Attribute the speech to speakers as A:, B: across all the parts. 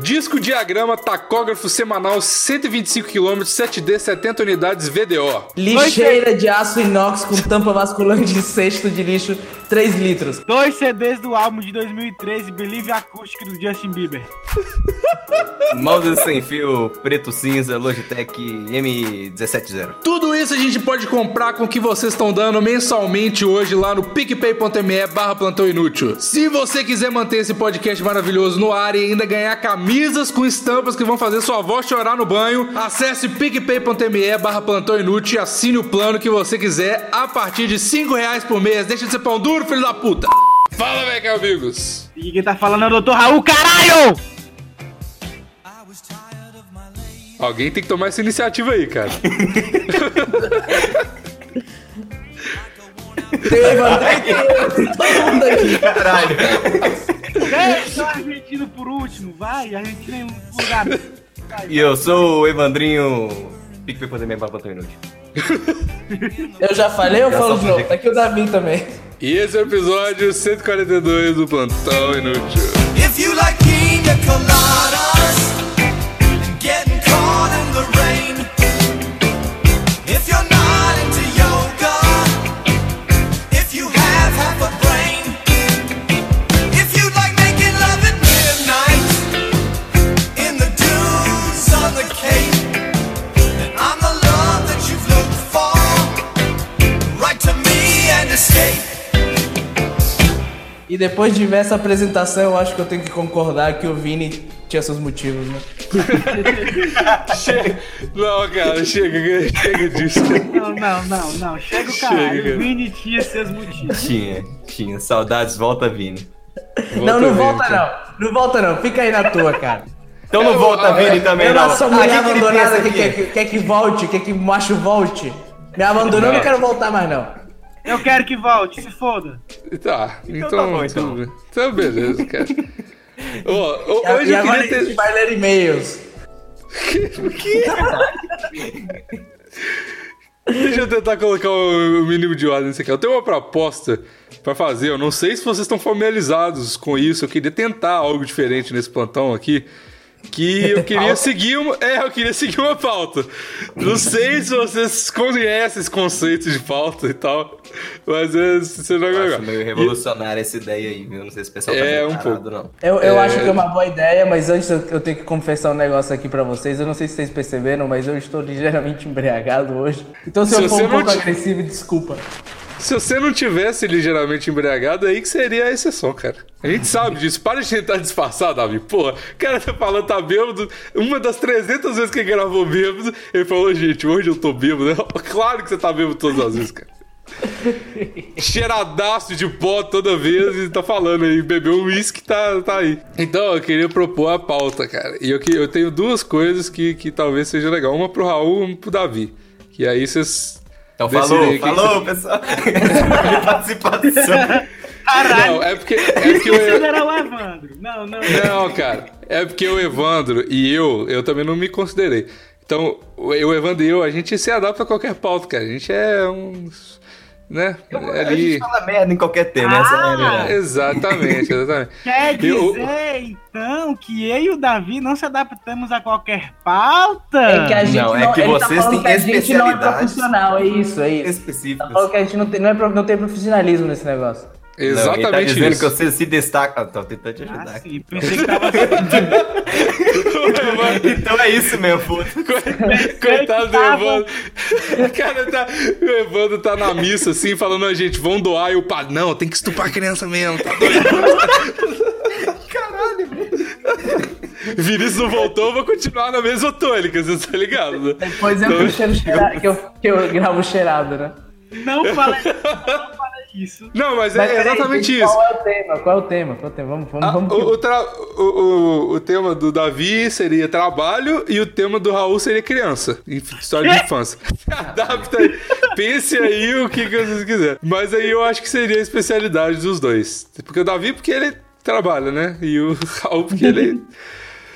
A: Disco diagrama tacógrafo semanal 125 km 7D 70 unidades VDO.
B: Lixeira de aço inox com tampa vasculante de cesto de lixo 3 litros.
C: Dois CDs do álbum de 2013, Believe Acoustic do Justin Bieber.
D: Mouse sem fio, preto cinza, Logitech M170.
A: Tudo isso a gente pode comprar com o que vocês estão dando mensalmente hoje lá no picpay.me barra plantão inútil. Se você quiser manter esse podcast maravilhoso no ar e ainda ganhar camisas com estampas que vão fazer sua avó chorar no banho, acesse picpay.me barra plantão inútil e assine o plano que você quiser a partir de 5 reais por mês. Deixa de ser pão duro, filho da puta! Fala, velho, amigos!
C: E quem tá falando é o Dr. Raul, caralho!
A: Alguém tem que tomar essa iniciativa aí, cara.
B: Eu, tem todo mundo aqui.
D: Caralho.
C: É, só argentino por último, vai, argentino em um lugar.
D: E eu sou o Evandrinho. PicPay.me barra plantão inútil.
B: Eu já falei ou
D: Já
B: falo de novo? Tá aqui o Davi também.
A: E esse é o episódio 142 do Plantão Inútil.
E: If you like pina coladas and getting caught in the rain,
B: E depois de ver essa apresentação, eu acho que eu tenho que concordar que o Vini tinha seus motivos, né?
A: Chega. Não, cara, chega, chega disso.
C: Não, não, não, não. Chega o
A: Chega,
C: caralho.
A: cara.
C: O Vini tinha seus motivos.
D: Tinha, tinha. Saudades, volta Vini.
B: não, não
A: Vini,
B: volta
A: cara.
B: não. Não volta não. Fica aí na tua, cara.
D: Então não
A: Eu-
D: volta
A: eu-
D: Vini também,
B: Eu
D: não.
B: não sou
D: Ah,
B: mulher abandonada que quer, que quer que volte, quer que macho volte. Me abandonou, eu não quero voltar mais não.
C: Eu quero que volte, se foda.
A: Tá, então.
D: tá bom, então.
A: tudo. Então, beleza, cara. Ó, o-
B: E,
A: hoje
B: e
A: eu queria
B: a gente
A: ter.
B: vai ler e-mails.
A: Deixa eu tentar colocar o mínimo de ordem nisso aqui. Eu tenho uma proposta pra fazer. Eu não sei se vocês estão familiarizados com isso. Eu queria tentar algo diferente nesse plantão aqui. Que eu queria seguir uma. É, eu queria seguir uma pauta. Não sei se vocês conhecem esse conceito de pauta e tal. Mas é, você não
D: Eu acho meio revolucionária essa ideia aí, viu? Não sei se o pessoal tá
A: É, um pouco.
D: não.
B: Eu, eu
A: É.
B: acho que é uma boa ideia, mas antes eu, eu tenho que confessar um negócio aqui pra vocês. Eu não sei se vocês perceberam, mas eu estou ligeiramente embriagado hoje. Então se,
A: Se
B: eu for um
A: não
B: pouco
A: te-
B: agressivo, desculpa.
A: Se você não tivesse ligeiramente embriagado, aí que seria a exceção, cara. A gente sabe disso. Para de tentar disfarçar, Davi. Porra, o cara tá falando, tá bêbado. Uma das 300 vezes que ele gravou bêbado, ele falou, gente, hoje eu tô bêbado. Claro que você tá bêbado todas as vezes, cara. Cheiradaço de pó toda vez e tá falando aí, bebeu um uísque, tá, tá aí. Então, eu queria propor a pauta, cara. E eu, eu tenho duas coisas que, que talvez seja legal. Uma pro Raul uma pro Davi. Que aí vocês...
D: Então falou, falou, pessoal. Participação.
C: Caralho,
A: Não, é porque, é porque eu,
C: era o Evandro. Não, não.
A: Não, cara. É porque o Evandro e eu, eu também não me considerei. Então, o Evandro e eu, a gente se adapta a qualquer pauta, cara. A gente é uns. Né?
D: A gente
A: Ali.
D: fala merda em qualquer tema, essa é a verdade.
A: Exatamente, exatamente.
C: Quer dizer,
A: Eu-
C: então, que eu e o Davi não se adaptamos a qualquer pauta?
B: É que a gente
D: Não,
B: não,
D: é que
B: tá
D: vocês
B: falando
D: têm
B: que a gente não é profissional, é isso, é isso. Tá
D: Específicos.
B: falando que a gente não tem, não, é, não tem profissionalismo nesse negócio.
D: Não, ele tá
A: Exatamente
D: dizendo
A: isso.
D: que você se destaca. Ah, tô tentando te ajudar
C: Ah, sim, pensei que tava...
D: Então é isso mesmo, foda
A: Coitado do Evandro. O cara tá. O Evandro tá na missa assim, falando, a gente, vão doar. E o padre, não, tem que estuprar a criança mesmo, tá doido. Caralho, Vinícius não voltou, eu vou continuar na mesma tônica, você tá ligado, né?
B: Depois eu, que eu, cheiro que eu, que eu gravo cheirado, né?
C: Não falei, não falei isso.
A: Não, mas,
B: Mas
A: é exatamente
B: gente,
A: isso.
B: Qual é o tema? Qual é o tema? Qual é o tema? Vamos, vamos,
A: Ah,
B: vamos.
A: o, o, tra- o, o- o tema do Davi seria trabalho e o tema do Raul seria criança. História de infância. Se adapta aí. Pense aí o que, que vocês quiserem. Mas aí eu acho que seria a especialidade dos dois. Porque o Davi, porque ele trabalha, né? E o Raul, porque ele.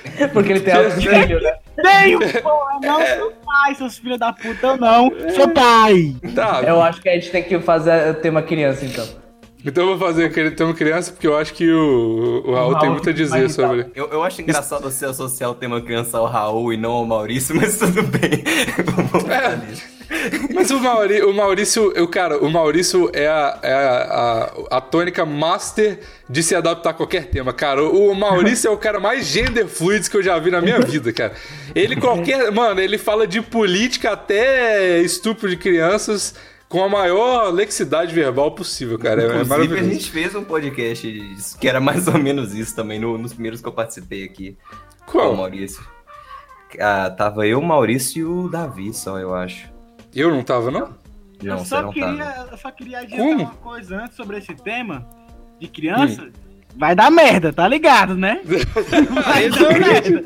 B: Porque ele tem alto filho, né?
C: Tenho, porra, não sou pai, seus filhos da puta, eu não sou pai.
A: Tá,
B: Eu acho que a gente tem que fazer o tema criança, então.
A: Então eu vou fazer aquele tema criança, porque eu acho que o, o Raul
B: Raul
A: tem muito a dizer sobre.
D: Eu, eu acho engraçado você associar o tema criança ao Raul e não ao Maurício, mas tudo bem. Vamos
A: É. Mas o, Mauri, o Maurício, eu, cara, o Maurício é, a, é a, a, a tônica master de se adaptar a qualquer tema, cara. O, o Maurício é o cara mais gender fluids que eu já vi na minha vida, cara. Ele qualquer. Mano, ele fala de política até estupro de crianças com a maior lexidade verbal possível, cara. É, é
D: Inclusive, a
A: maravilhoso.
D: gente fez um podcast que era mais ou menos isso também, no- nos primeiros que eu participei aqui com o
A: Qual?
D: Maurício. Ah, tava eu, o Maurício e o Davi só, eu acho.
A: Eu não tava, não?
D: Não,
C: eu,
D: você
C: só
D: não
C: queria,
D: tava.
C: eu só queria adiantar
A: Como?
C: uma coisa antes sobre esse tema de criança. Vai dar merda, tá ligado, né? Vai dar merda.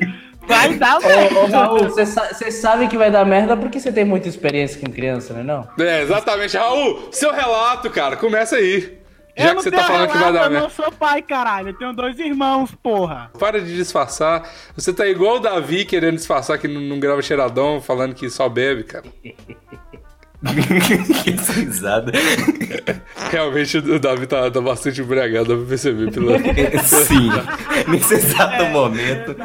C: Vai dar merda.
B: Ô, Raul, você sa- você sabe que vai dar merda porque você tem muita experiência com criança, né não?
A: É, exatamente. Raul, seu relato, cara, começa aí. Já
C: eu
A: que você tá falando que vai
C: relato,
A: dar
C: Eu
A: merda.
C: não sou pai, caralho. Eu tenho dois irmãos, porra.
A: Para de disfarçar. Você tá igual o Davi querendo disfarçar que não, não grava cheiradão, falando que só bebe, cara.
D: que essa risada.
A: Realmente o Davi tá, tá bastante embriagado, dá pra perceber pelo.
D: Sim, nesse exato momento.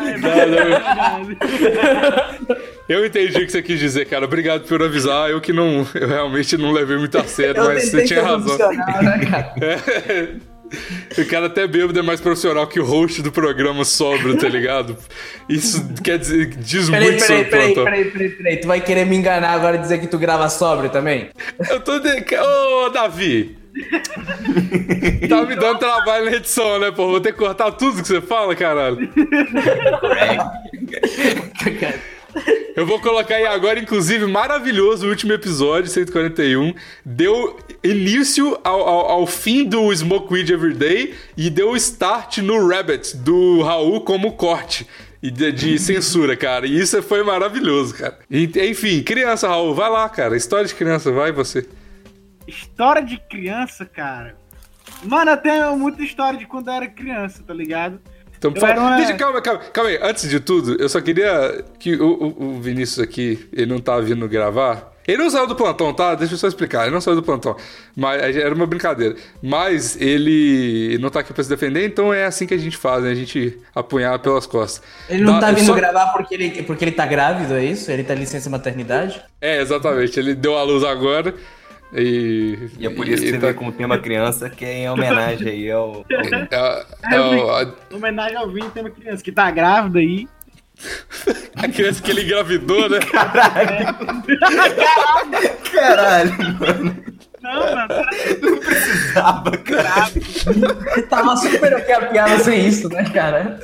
A: Eu entendi o que você quis dizer, cara. Obrigado por avisar. Eu que não. Eu realmente não levei muito a sério, mas você tinha razão.
B: Né, cara?
A: É. O cara até bêbado é mais profissional que o host do programa sóbrio, tá ligado? Isso quer dizer, diz
B: Peraí,
A: muito
B: peraí,
A: sobre o
B: peraí,
A: plantão.
B: peraí, peraí, peraí. Tu vai querer me enganar agora e dizer que tu grava sóbrio também?
A: Eu tô de... Ô, Davi! tá me dando trabalho na edição, né, pô? Vou ter que cortar tudo que você fala, caralho. Eu vou colocar aí agora, inclusive, maravilhoso o último episódio, 141. Deu início ao, ao, ao fim do Smoke Weed Everyday e deu start no Rabbit, do Raul, como corte. E de, de censura, cara. E isso foi maravilhoso, cara. Enfim, criança, Raul, vai lá, cara. História de criança, vai você.
C: História de criança, cara. Mano, eu tenho muita história de quando eu era criança, tá ligado?
A: Então,
C: Eu
A: fala-
C: era uma-
A: Deixa, calma, calma, calma aí. Antes de tudo, eu só queria que o, o- Vinícius aqui, ele não tá vindo gravar. Ele não saiu do plantão, tá? Deixa eu só explicar. Ele não saiu do plantão. Mas era uma brincadeira. Mas ele não tá aqui pra se defender, então é assim que a gente faz, né? A gente apunhar pelas costas.
B: Ele não
A: Dá-
B: tá vindo
A: só-
B: gravar porque ele, porque ele tá grávido, é isso? Ele tá em licença maternidade?
A: É, exatamente. Ele deu a luz agora. E.
D: E é por isso que você
A: tá-
D: vê com o tema criança, que é em homenagem aí ao.
A: é- é o- a,
C: Em homenagem ao Vini, tem uma criança que tá grávida aí.
A: a criança que ele engravidou, né?
D: Caralho, mano.
C: Não, mano.
D: Tava, cara.
B: Tava super ok a piada sem isso, né, cara?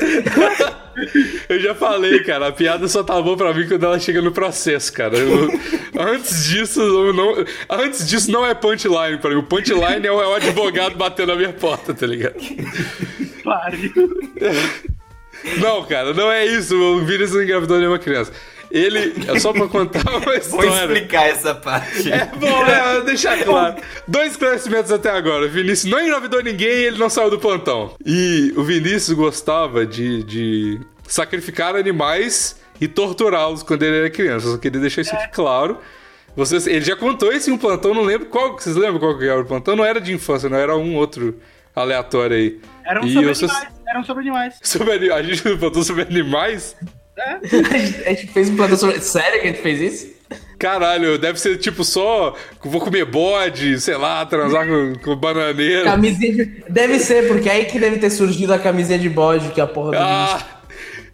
A: Eu já falei, cara, a piada só tá boa pra mim quando ela chega no processo, cara. Eu- antes disso, eu não, antes disso não é punchline pra mim. O punchline é o, é o advogado batendo na minha porta, tá ligado?
C: Pariu.
A: Não, cara, não é isso. O Vinícius não engravidou nenhuma criança. Ele, é só pra contar uma
D: Vou
A: história.
D: explicar essa parte.
A: É bom, é, deixar claro. Dois esclarecimentos até agora. O Vinícius não engravidou ninguém e ele não saiu do plantão. E o Vinícius gostava de, de sacrificar animais e torturá-los quando ele era criança. Eu só queria deixar isso aqui claro. Vocês, ele já contou isso em um plantão, não lembro qual. Vocês lembram qual que era o plantão? Não era de infância, não era um outro aleatório aí.
C: Eram
A: E
C: sobre animais. Eram sobre animais.
A: Sobre, a gente plantou sobre animais?
B: A gente, a gente fez um plantão sobre... Sério que a gente fez isso?
A: Caralho, deve ser tipo só. Vou comer bode, sei lá, transar com, com bananeira.
B: Camisinha de... Deve ser, porque é aí que deve ter surgido a camisinha de bode, que é a porra do.
A: Ah,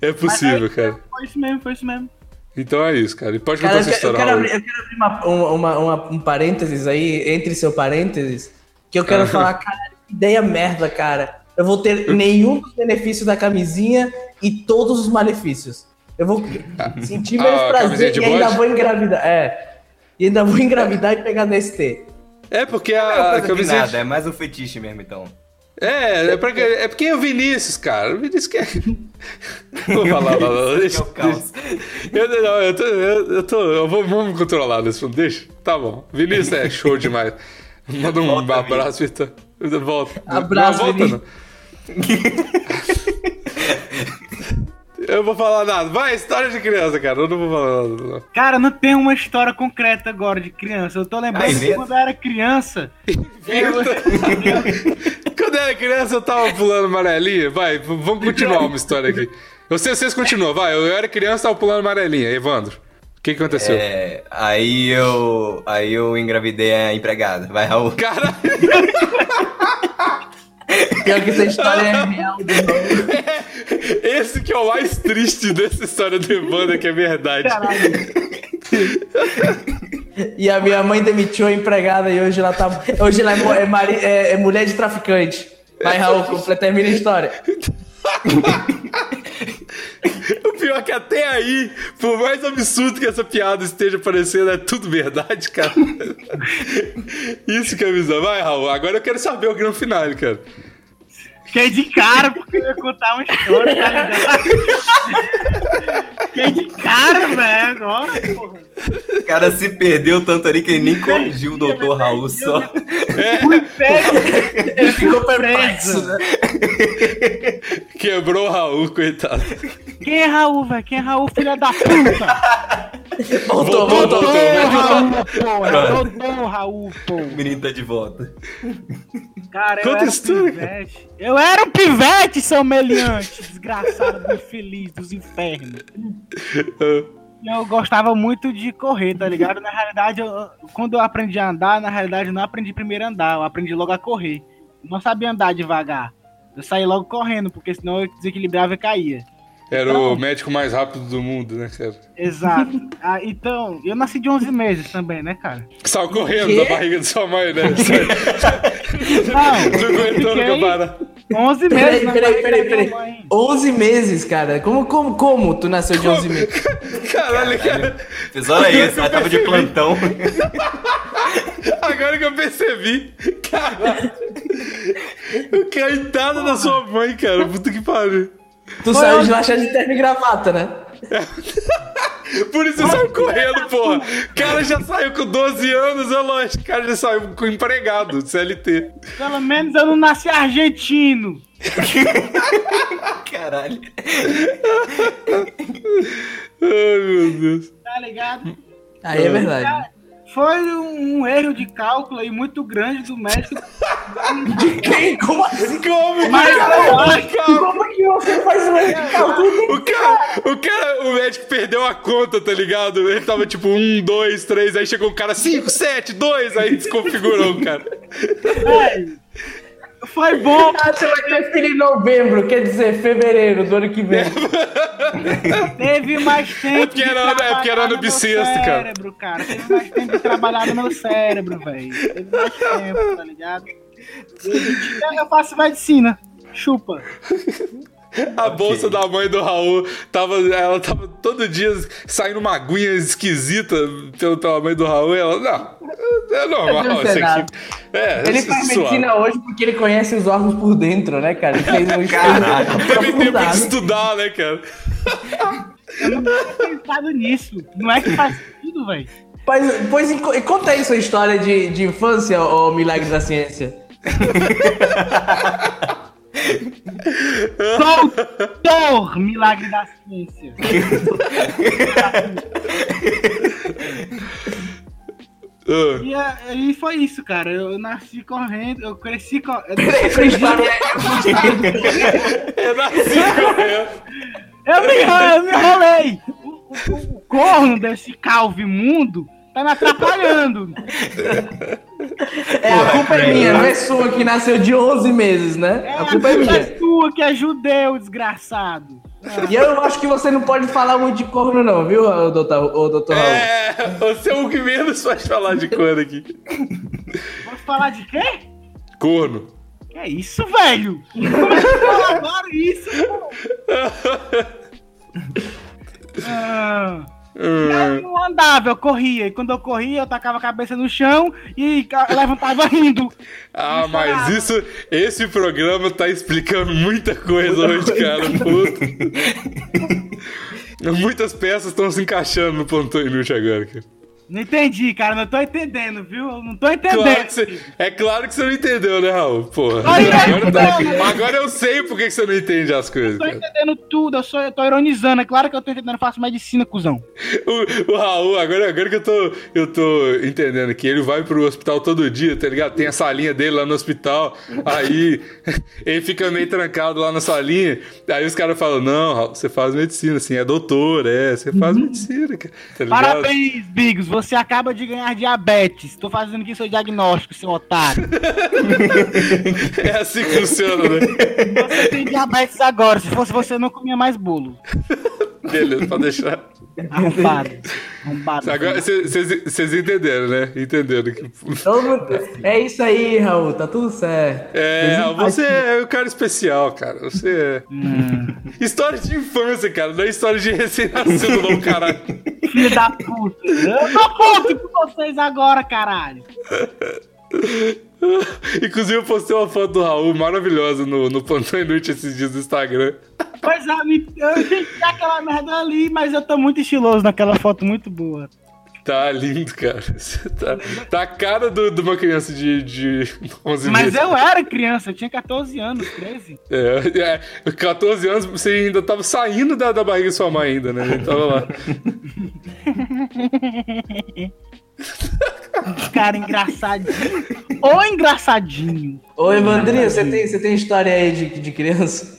A: é possível, cara.
C: Foi isso mesmo, foi isso mesmo.
A: Então é isso, cara. E pode
B: Cara,
A: contar essa
B: quero- eu
A: história.
B: quero abrir, eu quero abrir uma- um- uma- uma- um parênteses aí, entre seu parênteses, que eu quero falar, cara, que ideia merda, cara. Eu vou ter nenhum dos benefícios da camisinha e todos os malefícios. Eu vou sentir menos
A: a camisinha
B: prazer e ainda vou engravidar. É. E ainda vou engravidar e pegar DST.
A: É porque
D: Não é
A: a,
D: de
A: camiseta.
D: nada, é mais um fetiche mesmo, então.
A: É, é, porque, é porque é o Vinícius, cara. O Vinícius quer. Vou falar, não, não,
D: Que
A: deixa.
D: é o caos.
A: Eu, não, eu tô. Eu, eu tô eu vou, vamos me controlar nesse fundo, deixa? Tá bom. Vinícius é show demais. Manda um
D: Volta,
A: abraço, Vitor. Volta.
B: Abraço,
A: não, volta,
B: Vinícius.
A: não. Eu não vou falar nada. Vai, história de criança, cara. Eu não vou falar nada. não.
C: Cara, não tem uma história concreta agora de criança. Eu tô lembrando
D: Ai,
C: que quando eu era criança. eu,
A: Quando eu era criança, eu tava pulando amarelinha. Vai, vamos continuar uma história aqui. Eu sei, vocês continuam, vai. Eu era criança, tava pulando amarelinha. Evandro, o que, que aconteceu?
D: É, aí eu. Aí eu engravidei a empregada. Vai, Raul.
A: Cara,
B: Pior que essa história é real. de novo.
A: esse que é o mais triste dessa história do Evandro, que é verdade.
B: E a minha mãe demitiu a empregada e hoje ela tá. Hoje ela é, é mari- é- é mulher de traficante. Vai, Raul, termina a história.
A: O pior é que até aí, por mais absurdo que essa piada esteja parecendo, é tudo verdade, cara. Isso que é bizarro. Vai, Raul, agora eu quero saber o no final, cara.
C: Fiquei de cara porque eu ia contar uma história, tá ligado? Fiquei de cara, velho. Nossa, porra.
D: O cara se perdeu tanto ali que ele nem corrigiu o doutor Raul só.
C: Fui pego,
B: Ele ficou perplexo, né?
A: Quebrou o Raul, coitado.
C: Quem é Raul, velho? Quem é Raul, filha da puta?
B: Voltou,
A: Voltou,
B: voltou.
A: voltou.
C: Ô, Raul, Raul,
D: O menino tá de volta.
C: Cara, eu
A: Conta
C: era um pivete. Eu era um pivete, seu meliante, desgraçado do infeliz dos infernos. Eu gostava muito de correr, tá ligado? Na realidade, eu- quando eu aprendi a andar, na realidade eu não aprendi primeiro a andar, eu aprendi logo a correr. Eu não sabia andar devagar. Eu saí logo correndo, porque senão eu desequilibrava e caía.
A: Era o médico mais rápido do mundo, né, cara?
C: Exato. Ah, então, eu nasci de 11 meses também, né, cara?
A: Saiu correndo da barriga de sua mãe, né?
C: Não,
A: Não aguentou
C: fiquei
A: nunca parar.
C: 11
B: Peraí,
C: meses.
B: peraí, peraí, peraí.
C: mãe.
B: 11 meses, cara. Como, como, como tu nasceu de 11 meses?
A: Caralho, cara.
D: Fez olha isso, ela tava de plantão.
A: Agora que eu percebi. Caralho. Coitada da sua mãe, cara. Puta que pariu.
B: Tu saiu de lá cheio de terno e gravata, né?
A: Por isso você saiu correndo, porra. O cara já saiu com 12 anos, é lógico. O cara já saiu com empregado, CLT.
C: Pelo menos eu não nasci argentino.
D: Caralho.
A: Ai, meu Deus.
C: Tá ligado?
B: Aí é verdade.
C: Foi um, um erro de cálculo aí muito grande do médico.
B: Quem? Como assim?
A: Como?
C: Mas,
A: calma.
B: Como que você faz um cálculo?
A: O cara, o cara, o médico perdeu a conta, tá ligado? Ele tava tipo um, dois, três, aí chegou um cara cinco, sete, dois, aí desconfigurou o cara.
C: velho, foi bom.
B: Ah, você vai ter filho em novembro, quer dizer, fevereiro do ano que vem.
C: Teve mais tempo.
A: porque era-
C: de
A: é porque era
C: trabalhar no meu
A: bissexto, cara.
C: cérebro, cara. Teve mais tempo de trabalhar no meu cérebro, velho. Teve mais tempo, tá ligado? Eu, eu faço medicina. Chupa.
A: A bolsa da mãe do Raul tava. Ela tava todo dia saindo uma aguinha esquisita pelo, pela mãe do Raul e ela. Não, é normal
B: Deve ser
A: isso aqui. É,
B: Ele faz
A: suave.
B: medicina hoje porque ele conhece os órgãos por dentro, né, cara? Ele fez um estudo
A: Teve tempo de estudar, né, cara?
C: Eu não tinha pensado nisso. Não é que faz sentido, velho.
B: Pois, pois conta aí sua história de, de infância, ô milagre da ciência.
C: Doutor Milagre da Ciência.
A: Ah,
C: E é- aí foi isso, cara. Eu nasci correndo, eu cresci com.
B: Essa história
A: eu nasci correndo.
C: Eu me, eu me enrolei. O, o- o corno desse calvo imundo tá me atrapalhando.
B: é, a culpa é minha, não é sua que nasceu de 11 meses, né? A culpa é minha.
C: sua que é judeu, desgraçado.
B: E eu acho que você não pode falar muito de corno, não, viu, doutor, ô, doutor Raul?
A: É, você é o que menos faz falar de corno aqui.
C: Vou falar de quê?
A: Corno.
C: Que é isso, velho? Como é que agora isso, pô? Ah, eu não andava, eu corria. E quando eu corria, eu tacava a cabeça no chão e levantava rindo.
A: Ah, mas isso, esse programa tá explicando muita coisa hoje, cara. Puta. Muitas peças estão se encaixando no plantão inútil agora, cara.
C: Não entendi, cara. Não tô entendendo, viu? Não tô entendendo.
A: Claro você- é claro que você não entendeu, né, Raul? Porra.
C: Ai,
A: Agora, tá- agora eu sei por que você não entende as coisas.
C: Eu tô
A: cara.
C: entendendo tudo, eu, sou, eu tô ironizando. É claro que eu tô entendendo, eu faço medicina, cuzão.
A: O, o Raul, agora, agora que eu tô, eu tô entendendo que ele vai pro hospital todo dia, tá ligado? Tem a salinha dele lá no hospital, aí ele fica meio trancado lá na salinha, aí os caras falam, não, Raul, você faz medicina, assim, é doutor, é, você faz medicina, cara, tá?
C: Parabéns, Bigos. Você acaba de ganhar diabetes. Tô fazendo aqui seu diagnóstico, seu otário.
A: É assim que funciona, né?
C: Você tem diabetes agora. Se fosse você, não comia mais bolo.
A: Beleza, pode deixar.
C: Arrombado. Arrombado.
A: Agora vocês entenderam, né? Entenderam que.
B: É isso aí, Raul, tá tudo certo.
A: É, você é um cara especial, cara. Você é.
C: Hum.
A: História de infância, cara. Não é história de recém-nascido, não, caralho.
C: Filho da puta. Eu tô puto com vocês agora, caralho.
A: Inclusive, eu postei uma foto do Raul maravilhosa no, no Plantão Inútil esses dias no Instagram.
C: Pois é, eu entendi aquela merda ali, mas eu tô muito estiloso naquela foto muito boa.
A: Tá lindo, cara. Você tá, tá a cara de uma criança de, de 11
C: Mas
A: meses.
C: eu era criança, eu tinha 14 anos, 13.
A: É, é, 14 anos, você ainda tava saindo da, da barriga de sua mãe ainda, né? Ele tava lá.
C: Cara, engraçadinho. Ô, engraçadinho.
B: Ô, Evandrinho, você tem, você tem história aí de, de criança?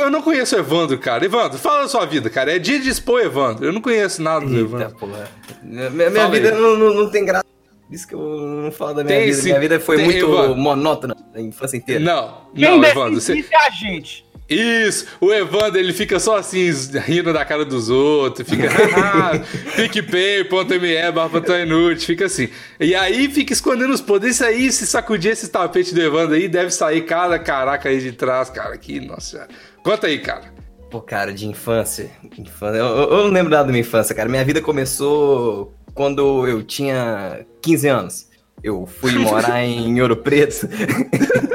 A: Eu não conheço o Evandro, cara. Evandro, fala da sua vida, cara. É dia de expor Evandro. Eu não conheço nada do
D: Eita,
A: Evandro.
D: porra. Minha, minha vida não, não, não tem graça. Por isso que eu não falo da minha
A: Tem
D: vida.
A: sim.
D: Minha vida foi
A: Tem,
D: muito
A: Evandro.
D: monótona a infância inteira.
A: Não,
C: Quem
A: não, Evandro.
C: decide
A: Você...
C: é a gente.
A: Isso, o Evandro, ele fica só assim, rindo da cara dos outros, fica, ah, PicPay.me, barra Plantão inútil, fica assim. E aí fica escondendo os poderes, aí, se sacudir esse tapete do Evandro aí, deve sair cada caraca aí de trás, cara, que, nossa. Conta aí, cara.
D: Pô, cara, de infância. infância eu- eu não lembro nada da minha infância, cara. Minha vida começou quando eu tinha 15 anos. Eu fui morar em Ouro Preto.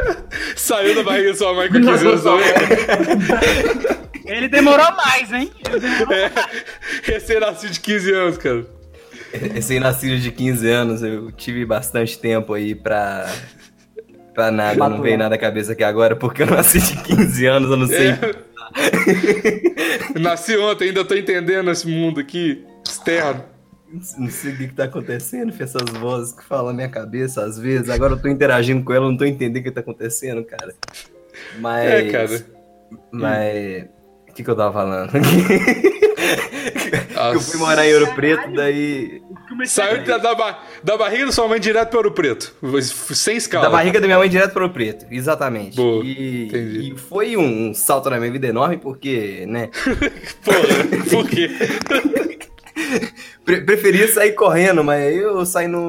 A: Saiu da barriga da sua mãe com 15 anos também.
C: Ele demorou mais, hein?
A: É, recém-nascido de 15 anos, cara.
D: Recém-nascido de 15 anos, eu tive bastante tempo aí pra. Pra nada, não veio nada à cabeça aqui agora, porque eu nasci de 15 anos, eu não sei.
A: É. Nasci ontem, ainda tô entendendo esse mundo aqui, externo.
D: Não sei o que, que tá acontecendo, fez essas vozes que falam na minha cabeça às vezes. Agora eu tô interagindo com ela, eu não tô entendendo o que tá acontecendo, cara. Mas.
A: É, cara.
D: Mas. O que, que eu tava falando? Eu fui morar em Ouro Preto, daí.
A: Saiu da, da, ba- da barriga da sua mãe direto para Ouro Preto, sem escala.
D: Da barriga da minha mãe direto para Ouro Preto, exatamente.
A: Boa,
D: e,
A: entendi.
D: e foi um, um salto na minha vida enorme, porque, né?
A: Porra, por quê?
D: pre- preferia sair correndo, mas aí eu saí no.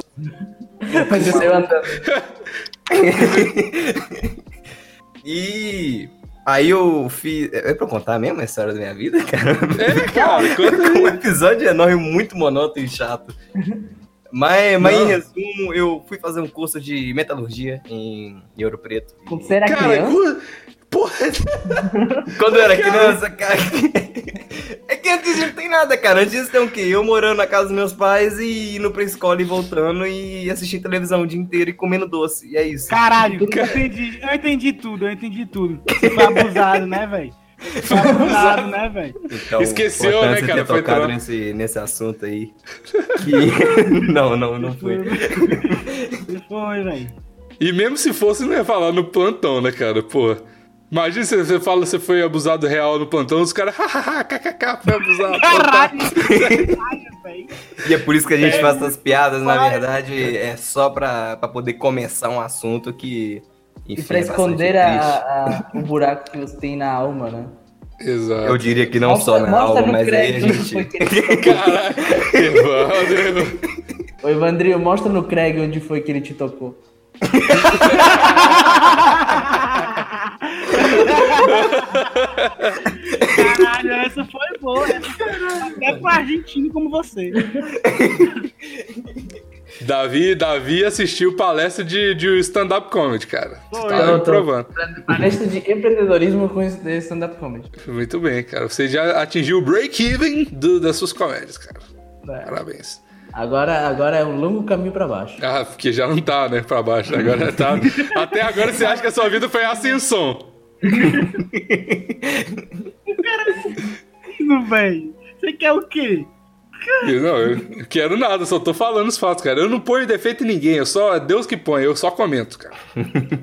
B: Mas você saiu andando.
D: E. Aí eu fiz. É pra eu contar mesmo a história da minha vida, cara?
A: É, cara, conta
D: um episódio enorme, muito monótono e chato. Mas, mas em resumo, eu fui fazer um curso de metalurgia em, em Ouro Preto.
B: Quando você era
A: Cara,
B: criança?
A: Porra,
D: Quando eu era criança, cara. É que antes não tem nada, cara. Antes tem o quê? Eu morando na casa dos meus pais e indo pra escola e voltando e assistindo televisão o dia inteiro e comendo doce. E é isso.
C: Caralho, eu entendi, eu entendi tudo, eu entendi tudo. Você foi abusado, né, velho? Foi abusado, né, velho?
D: Então,
A: Esqueceu, né,
D: você
A: cara?
D: Ter
A: Foi
D: tocado
A: trampo.
D: nesse, nesse assunto aí. Que... não, não, não foi.
C: Foi, velho.
A: E mesmo se fosse, não ia falar no plantão, né, cara? Porra. Imagina se você fala que você foi abusado real no plantão, os caras, hahaha, kkk, foi abusado.
C: Caralho.
D: E é por isso que a gente
A: É.
D: faz essas piadas, na verdade, é só pra, pra poder começar um assunto que. Enfim,
B: E pra
D: é
B: esconder a- a- o buraco que você tem na alma, né?
A: Exato.
D: Eu diria que não
B: Mostra-
D: só na alma,
B: no
D: mas aí a
B: crédito onde foi
D: gente.
A: Caralho, Evandro, Evandro.
B: Ô, Evandrinho, mostra no Craig onde foi que ele te tocou.
C: Caralho, essa foi boa. Foi até pro argentino como você.
A: Davi, Davi assistiu palestra de, de stand-up comedy, cara. Você
C: Foi.
A: tá
B: Eu
A: provando.
B: Palestra de empreendedorismo com esse stand-up comedy.
A: Muito bem, cara. Você já atingiu o break-even das suas comédias, cara.
B: É.
A: Parabéns.
B: Agora, agora é um longo caminho pra baixo.
A: Ah, porque já não tá, né, pra baixo. Agora tá. Até agora você acha que a sua vida foi ascensão.
C: Não, velho. Você quer o quê?
A: Eu Não, eu quero nada, só tô falando os fatos, cara. Eu não ponho defeito em ninguém, eu só, é Deus que põe, eu só comento, cara.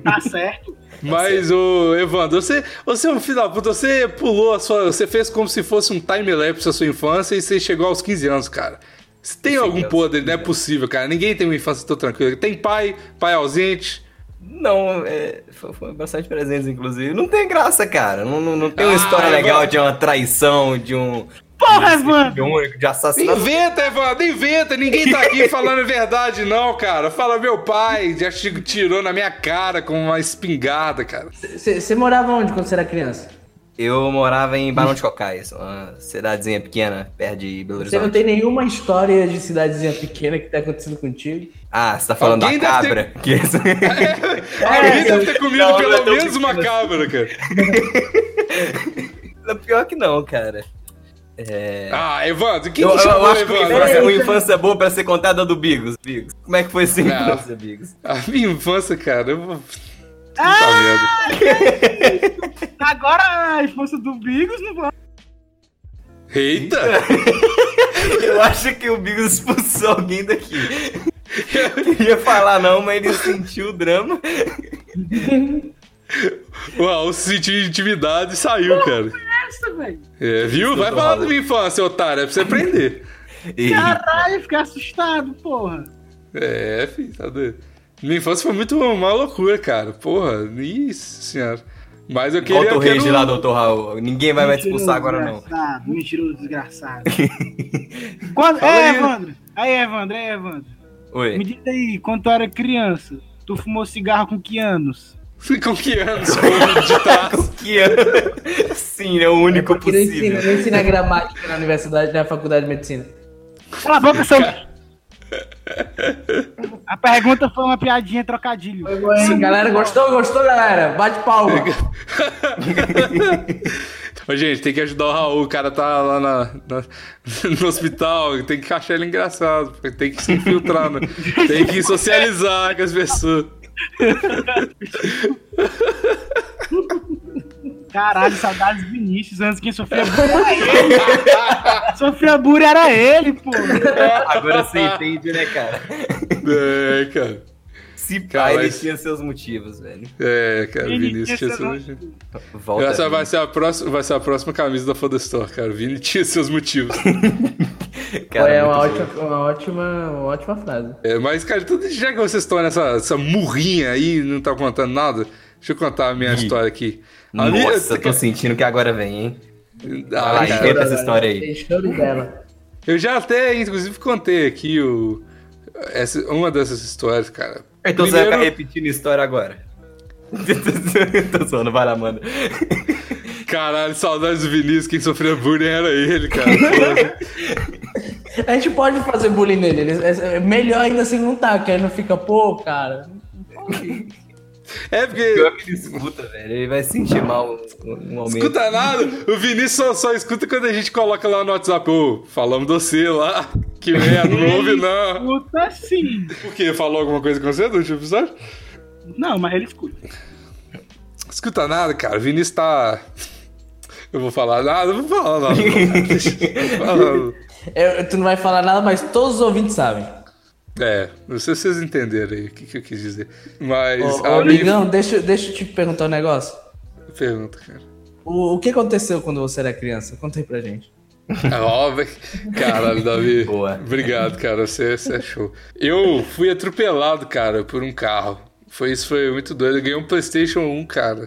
C: Tá certo.
A: Mas, ô, Evandro, você, você é um filho da puta, você pulou a sua. Você fez como se fosse um time-lapse a sua infância e você chegou aos 15 anos, cara. Você tem algum podre, não é possível, cara. Ninguém tem uma infância tão tranquila. Tem pai, pai ausente.
D: Não, é, foi, foi bastante presentes, inclusive. Não tem graça, cara. Não, não, não tem uma
A: Ah,
D: história
A: Evandro.
D: legal de uma traição, de um.
C: Porra,
D: de um
C: Evandro!
D: único, de assassinato.
A: Inventa, Evandro, inventa. Ninguém tá aqui falando a verdade, não, cara. Fala, meu pai já tirou na minha cara com uma espingarda, cara.
B: Você morava onde quando você era criança?
D: Eu morava em Barão de Cocais, uma cidadezinha pequena, perto de Belo
B: Você não
D: Horizonte.
B: tem nenhuma história de cidadezinha pequena que tá acontecendo contigo?
D: Ah, você tá falando
A: Alguém
D: da cabra? Que esse-
A: Alguém deve ter comido
D: Não, é
A: pelo
D: tão
A: menos uma cabra, cara.
D: Pior que não, cara. É...
A: Ah, Evandro, quem
D: Eu,
A: que
D: eu
A: chamou
D: acho que uma
A: Evandro?
D: infância, uma infância boa pra ser contada do Bigos. Bigos. Como é que foi
A: Não.
D: infância, Bigos?
A: A minha infância, cara, eu vou. Puta
C: Ah!
A: merda.
C: Agora a infância do Bigos não vai.
A: Eita!
D: Eu acho que o Bigos expulsou alguém daqui. Eu queria falar não, mas ele sentiu o drama.
A: Uau, sentiu intimidade e saiu, cara.
C: Essa.
A: É, viu? Vai falar da minha infância, otário. É pra você aprender.
C: Caralho, fiquei assustado, porra.
A: É, filho, tá doido. Minha infância foi muito uma loucura, cara. Porra, isso, senhora. Mas eu queria.
D: Volta o
A: quero-
D: rage lá, doutor Raul. Ninguém vai
C: Mentiroso,
D: expulsar agora, não.
C: Mentiroso, desgraçado. Quando... É,
A: aí.
C: Evandro. Aí, Evandro, aí, Evandro. Me
D: Oi.
C: diz aí, quando tu era criança, tu fumou cigarro com que anos?
A: Com que anos? Trás?
D: Que ano? Sim, é o único
B: não ensina,
D: possível.
B: não ensina gramática na universidade, na faculdade de medicina.
C: Cala a boca, seu... A pergunta foi uma piadinha trocadilho.
B: Hein? Galera, gostou? Gostou, galera? Bate palma.
A: Ô, gente, tem que ajudar o Raul. O cara tá lá na, na- no hospital. Tem que achar ele engraçado. Tem que se infiltrar. né? Tem que socializar com as pessoas.
C: Caralho, saudades do Vinícius. Antes quem sofria bullying era ele. sofria bullying era ele, pô.
D: Agora você entende, né, cara?
A: É, cara.
D: Se
A: Cara,
D: pai, ele
A: mas-
D: tinha seus motivos, velho.
A: É, cara.
C: Ele
A: Vinícius
C: tinha seus.
D: Volta.
A: Essa vai ser, a próxima, vai ser a próxima camisa da Foda Store, cara. Vini tinha seus motivos.
D: Cara,
B: é uma ótima, uma, ótima, uma ótima frase.
A: É, mas, cara, tudo, já que vocês estão nessa essa murrinha aí e não tá contando nada, deixa eu contar a minha
D: Ih.
A: história aqui.
D: Nossa, eu tô sentindo que agora vem, hein?
A: Ah,
D: Vai,
A: cara,
D: essa história aí.
B: Choro dela.
A: eu já até, inclusive, contei aqui o, essa, uma dessas histórias, cara.
D: Então você vai
A: Primeiro-
D: ficar repetindo a história agora. tô zoando, vai lá, manda.
A: Caralho, saudades do Vinícius, quem sofria bullying era ele, cara.
B: A gente pode fazer bullying nele. ele- é é melhor ainda se não tá, que aí não fica, pô, cara.
A: É porque.
D: Pior que ele escuta, velho. Ele vai sentir mal um momento.
A: Escuta nada, o Vinícius só, só escuta quando a gente coloca lá no WhatsApp, ô, falamos de você lá, que merda, não ouve não.
C: Escuta sim.
A: Por quê? Falou alguma coisa com você do último episódio?
C: Não, mas ele escuta.
A: Escuta nada, cara. O Vinícius tá. Eu vou falar nada, eu vou falar nada. Eu falar.
B: Eu- tu não vai falar nada, mas todos os ouvintes sabem.
A: É, não sei se vocês entenderam aí o que, que eu quis dizer. Mas
B: Ô, ô,
A: minha
B: Ligão, deixa, deixa eu te perguntar um negócio.
A: pergunta, cara.
B: O, o que aconteceu quando você era criança? Conta aí pra gente.
A: É óbvio. Caralho, Davi.
D: Boa.
A: Obrigado, cara. Você, você é show. Eu fui atropelado, cara, por um carro. Foi isso, foi muito doido. Eu ganhei um PlayStation 1, cara.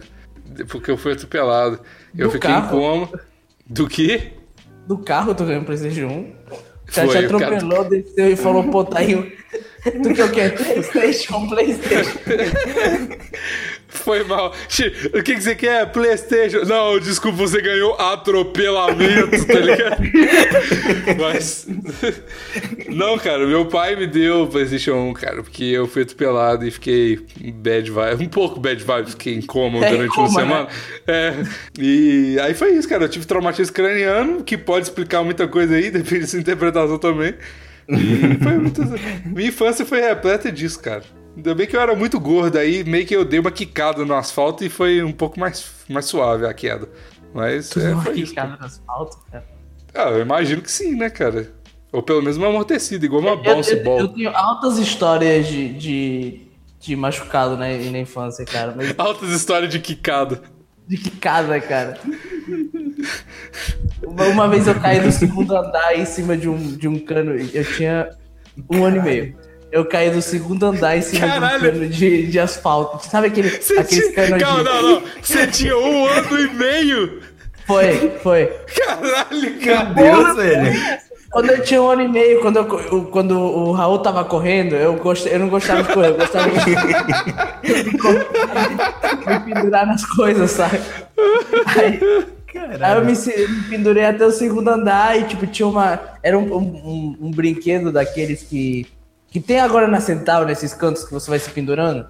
A: Porque eu fui atropelado. Eu
B: Do
A: fiquei
B: carro?
A: em coma. Do quê?
B: Do carro, tu ganhou um PlayStation 1. O cara
A: Foi,
B: te
A: o cara-
B: atropelou, desceu e falou, pô, tá aí. Tu quer o quê? PlayStation, PlayStation.
A: Foi mal. O que, que você quer? PlayStation? Não, desculpa, você ganhou atropelamento, tá ligado? Mas. Não, cara, meu pai me deu o PlayStation 1, cara, porque eu fui atropelado e fiquei bad vibe, um pouco bad vibe, fiquei em coma
B: É,
A: durante
B: coma,
A: uma
B: né?
A: semana. É. E aí foi isso, cara. Eu tive traumatismo craniano, que pode explicar muita coisa aí, depende da sua interpretação também. Foi muito- Minha infância foi repleta disso, cara. Ainda bem que eu era muito gordo, aí meio que eu dei uma quicada no asfalto e foi um pouco mais, mais suave a queda. Mas é,
B: Uma quicada no asfalto, cara.
A: Ah, eu imagino que sim, né, cara? Ou pelo menos uma amortecida, igual uma
B: Eu,
A: bounce
B: eu- eu
A: ball.
B: tenho altas histórias de, de, de machucado né, na infância, cara. Mas
A: Altas histórias de quicada.
B: de quicada, cara. Uma, uma vez eu caí do segundo andar em cima de um, de um cano. Eu tinha um ano e meio. Eu caí do segundo andar em cima
A: Caralho.
B: de um cano de, de asfalto. Sabe aquele,
A: Você
B: aqueles
A: tinha...
B: canos
A: Calma,
B: de...
A: não, não. Você tinha um ano e meio?
B: Foi, foi.
A: Caralho, cara.
D: Deus, velho.
B: Quando eu tinha um ano e meio, quando, eu, quando o Raul tava correndo, eu, gostei, eu não gostava de correr, eu gostava de me pendurar nas coisas, sabe? Aí, aí eu me, me pendurei até o segundo andar e, tipo, tinha uma. Era um, um, um- um brinquedo daqueles que. Que tem agora na Central, nesses cantos que você vai se pendurando.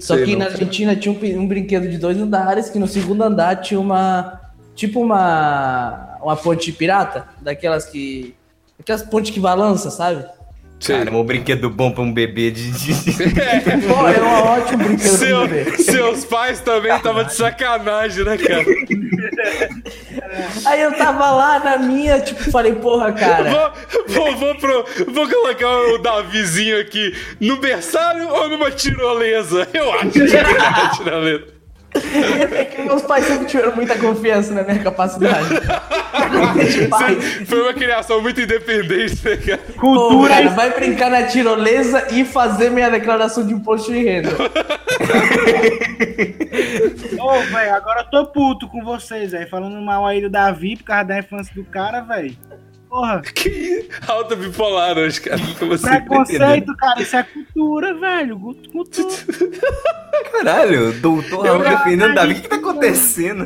B: Só que
A: não.
B: na Argentina tinha um, um brinquedo de dois andares, que no segundo andar tinha uma. Tipo uma. Uma ponte pirata, daquelas que. Aquelas pontes que balança, sabe?
D: Cara, um brinquedo bom pra um bebê de. de-
B: Pô, é um ótimo brinquedo
A: Seu-
B: pra bebê.
A: seus pais também estavam de sacanagem, né, cara?
B: Aí eu tava lá na minha, tipo, falei, porra, cara.
A: Vou, vou, vou, pro- vou colocar o Davizinho aqui no berçário ou numa tirolesa? Eu acho que é tirolesa.
B: É que meus pais sempre tiveram muita confiança na minha capacidade.
A: Foi uma criação muito independente, né, cara?
B: Pô,
C: Cultura
B: cara, vai brincar na tirolesa e fazer minha declaração de imposto de renda.
C: Ô, velho, agora eu tô puto com vocês, velho. Falando mal aí do Davi por causa da infância do cara, velho. Porra,
A: Que alta bipolar hoje, cara. Como assim?
C: preconceito, cara, isso é cultura, velho. Cultura.
D: Caralho, doutor Raul defendendo Davi. O que, que tá acontecendo?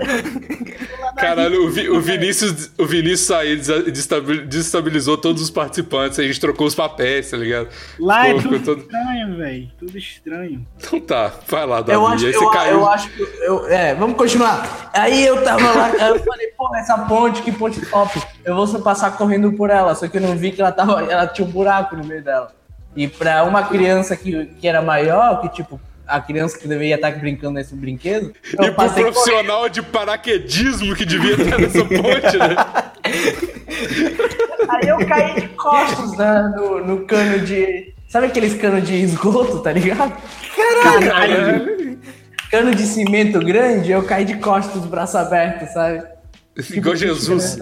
A: Caralho, o, Vi- o Vinícius, o Vinícius aí desestabilizou todos os participantes. A gente trocou os papéis, tá ligado?
C: Lá é
A: Ficou-
C: tudo
A: todo-
C: estranho, velho. Tudo estranho.
A: Então tá, vai lá, Davi.
B: Eu acho,
A: aí
B: eu,
A: você caiu.
B: eu acho que. Eu, é, vamos continuar. Aí eu tava lá, eu falei, pô, essa ponte, que ponte top. Eu vou só passar correndo por ela, só que eu não vi que ela tava. Ela tinha um buraco no meio dela. E pra uma criança que, que era maior, que tipo, a criança que deveria estar brincando nesse brinquedo,
A: E pro
B: passei correndo.
A: profissional de paraquedismo que devia ter nessa ponte, né?
B: Aí eu caí de costas né, no, no cano de. Sabe aqueles canos de esgoto, tá ligado?
A: Caralho.
B: Cano de cimento grande, eu caí de costas, braço aberto, sabe?
A: Igual Jesus.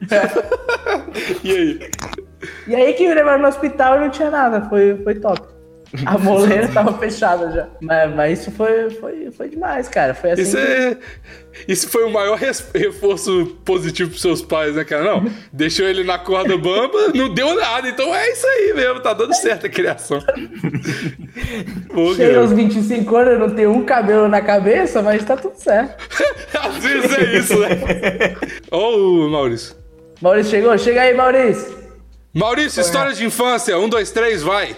A: E aí?
B: E aí que me levaram no hospital e não tinha nada, foi, foi top. A moleira tava fechada já. Mas, mas isso foi, foi, foi demais, cara. Foi assim.
A: Isso,
B: que-
A: é... Isso foi o maior reforço positivo pros seus pais, né, cara? Não, deixou ele na corda bamba, não deu nada. Então é isso aí mesmo, tá dando certo a criação. Pô,
B: Chega aos
A: cara.
B: 25 anos, eu não tenho um cabelo na cabeça, mas tá tudo certo.
A: Às vezes é isso, né? Ó o Maurício.
B: Maurício chegou? Chega aí, Maurício.
A: Maurício, histórias de infância. Um, dois, três, vai.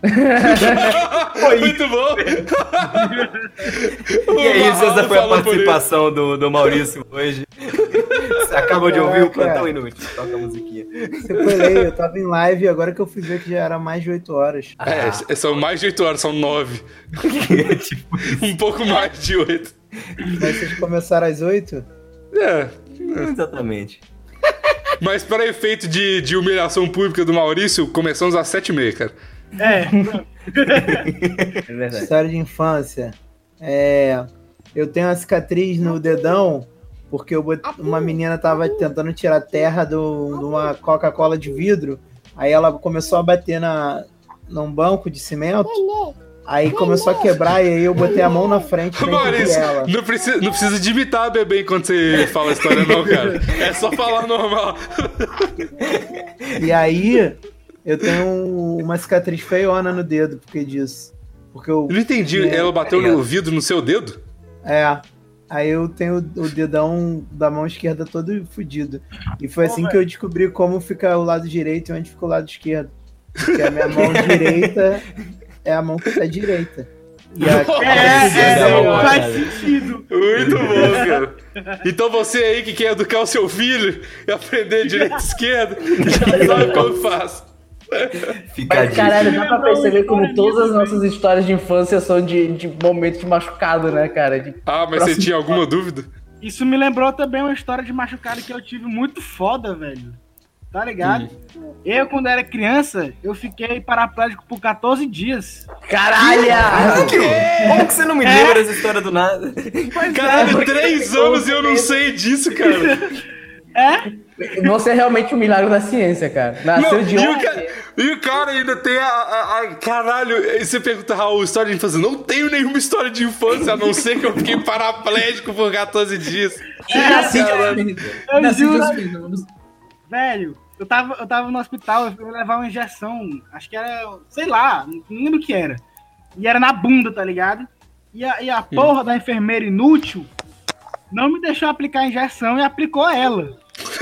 A: Muito bom.
D: E é isso, essa foi a participação do, do Maurício hoje. Você acaba de ouvir o plantão inútil. Toca a musiquinha.
F: Você foi ler, eu tava em live agora que eu fui ver que já era mais de 8 horas.
A: É, são mais de oito horas, são nove.
D: tipo,
A: Um pouco mais de oito.
F: Mas vocês começaram às 8?
A: É.
D: exatamente.
A: Mas para efeito de, de humilhação pública do Maurício, começamos às sete e meia, cara.
C: É,
B: É verdade.
F: História de infância. É, eu tenho uma cicatriz no dedão porque eu bot- uma menina tava tentando tirar terra do- de uma Coca-Cola de vidro. Aí ela começou a bater na, num banco de cimento. Aí começou a quebrar e aí eu botei a mão na frente
A: Maurício,
F: ela.
A: não precisa, não precisa de imitar a bebê enquanto você fala a história, não, cara. É só falar normal.
F: E aí eu tenho uma cicatriz feiona no dedo por causa disso. Porque eu
A: Eu não entendi. Ela bateu no vidro no seu dedo?
F: É. Aí eu tenho o dedão da mão esquerda todo fudido. E foi assim que eu descobri como fica o lado direito e onde fica o lado esquerdo. Porque a minha mão direita é a mão que tá direita. E a...
C: É, é,
D: é bom,
C: faz
D: cara.
C: sentido.
A: Muito bom, cara. Então você aí que quer educar o seu filho e aprender direito e esquerda, já sabe como faz.
D: Fica a
B: Mas, caralho, dá pra perceber como todas as nossas histórias de infância são de, de momentos de machucado, né, cara? De-
A: Ah, mas você tinha alguma dúvida?
C: Isso me lembrou também uma história de machucado que eu tive muito foda, velho. Tá ligado? Eu, quando era criança, eu fiquei paraplégico por 14 dias.
B: Caralho!
D: Como que você não me lembra dessa história do nada?
C: Pois
A: Caralho, três anos e eu não sei disso, cara.
C: é.
B: Você é realmente um milagre da ciência, cara. Nasceu
A: Não,
B: de
A: e,
B: ontem.
A: e o cara ainda tem a, a- a- Caralho, aí você pergunta, Raul, história de infância. Não tenho nenhuma história de infância, a não ser que eu fiquei paraplégico por 14 dias.
B: E nasci de
A: Caralho.
C: Eu
B: nasci
C: juro. Velho, eu tava, eu tava no hospital, eu fui levar uma injeção, acho que era, sei lá, não lembro o que era. E era na bunda, tá ligado? E a, e a porra da enfermeira inútil não me deixou aplicar a injeção e aplicou ela.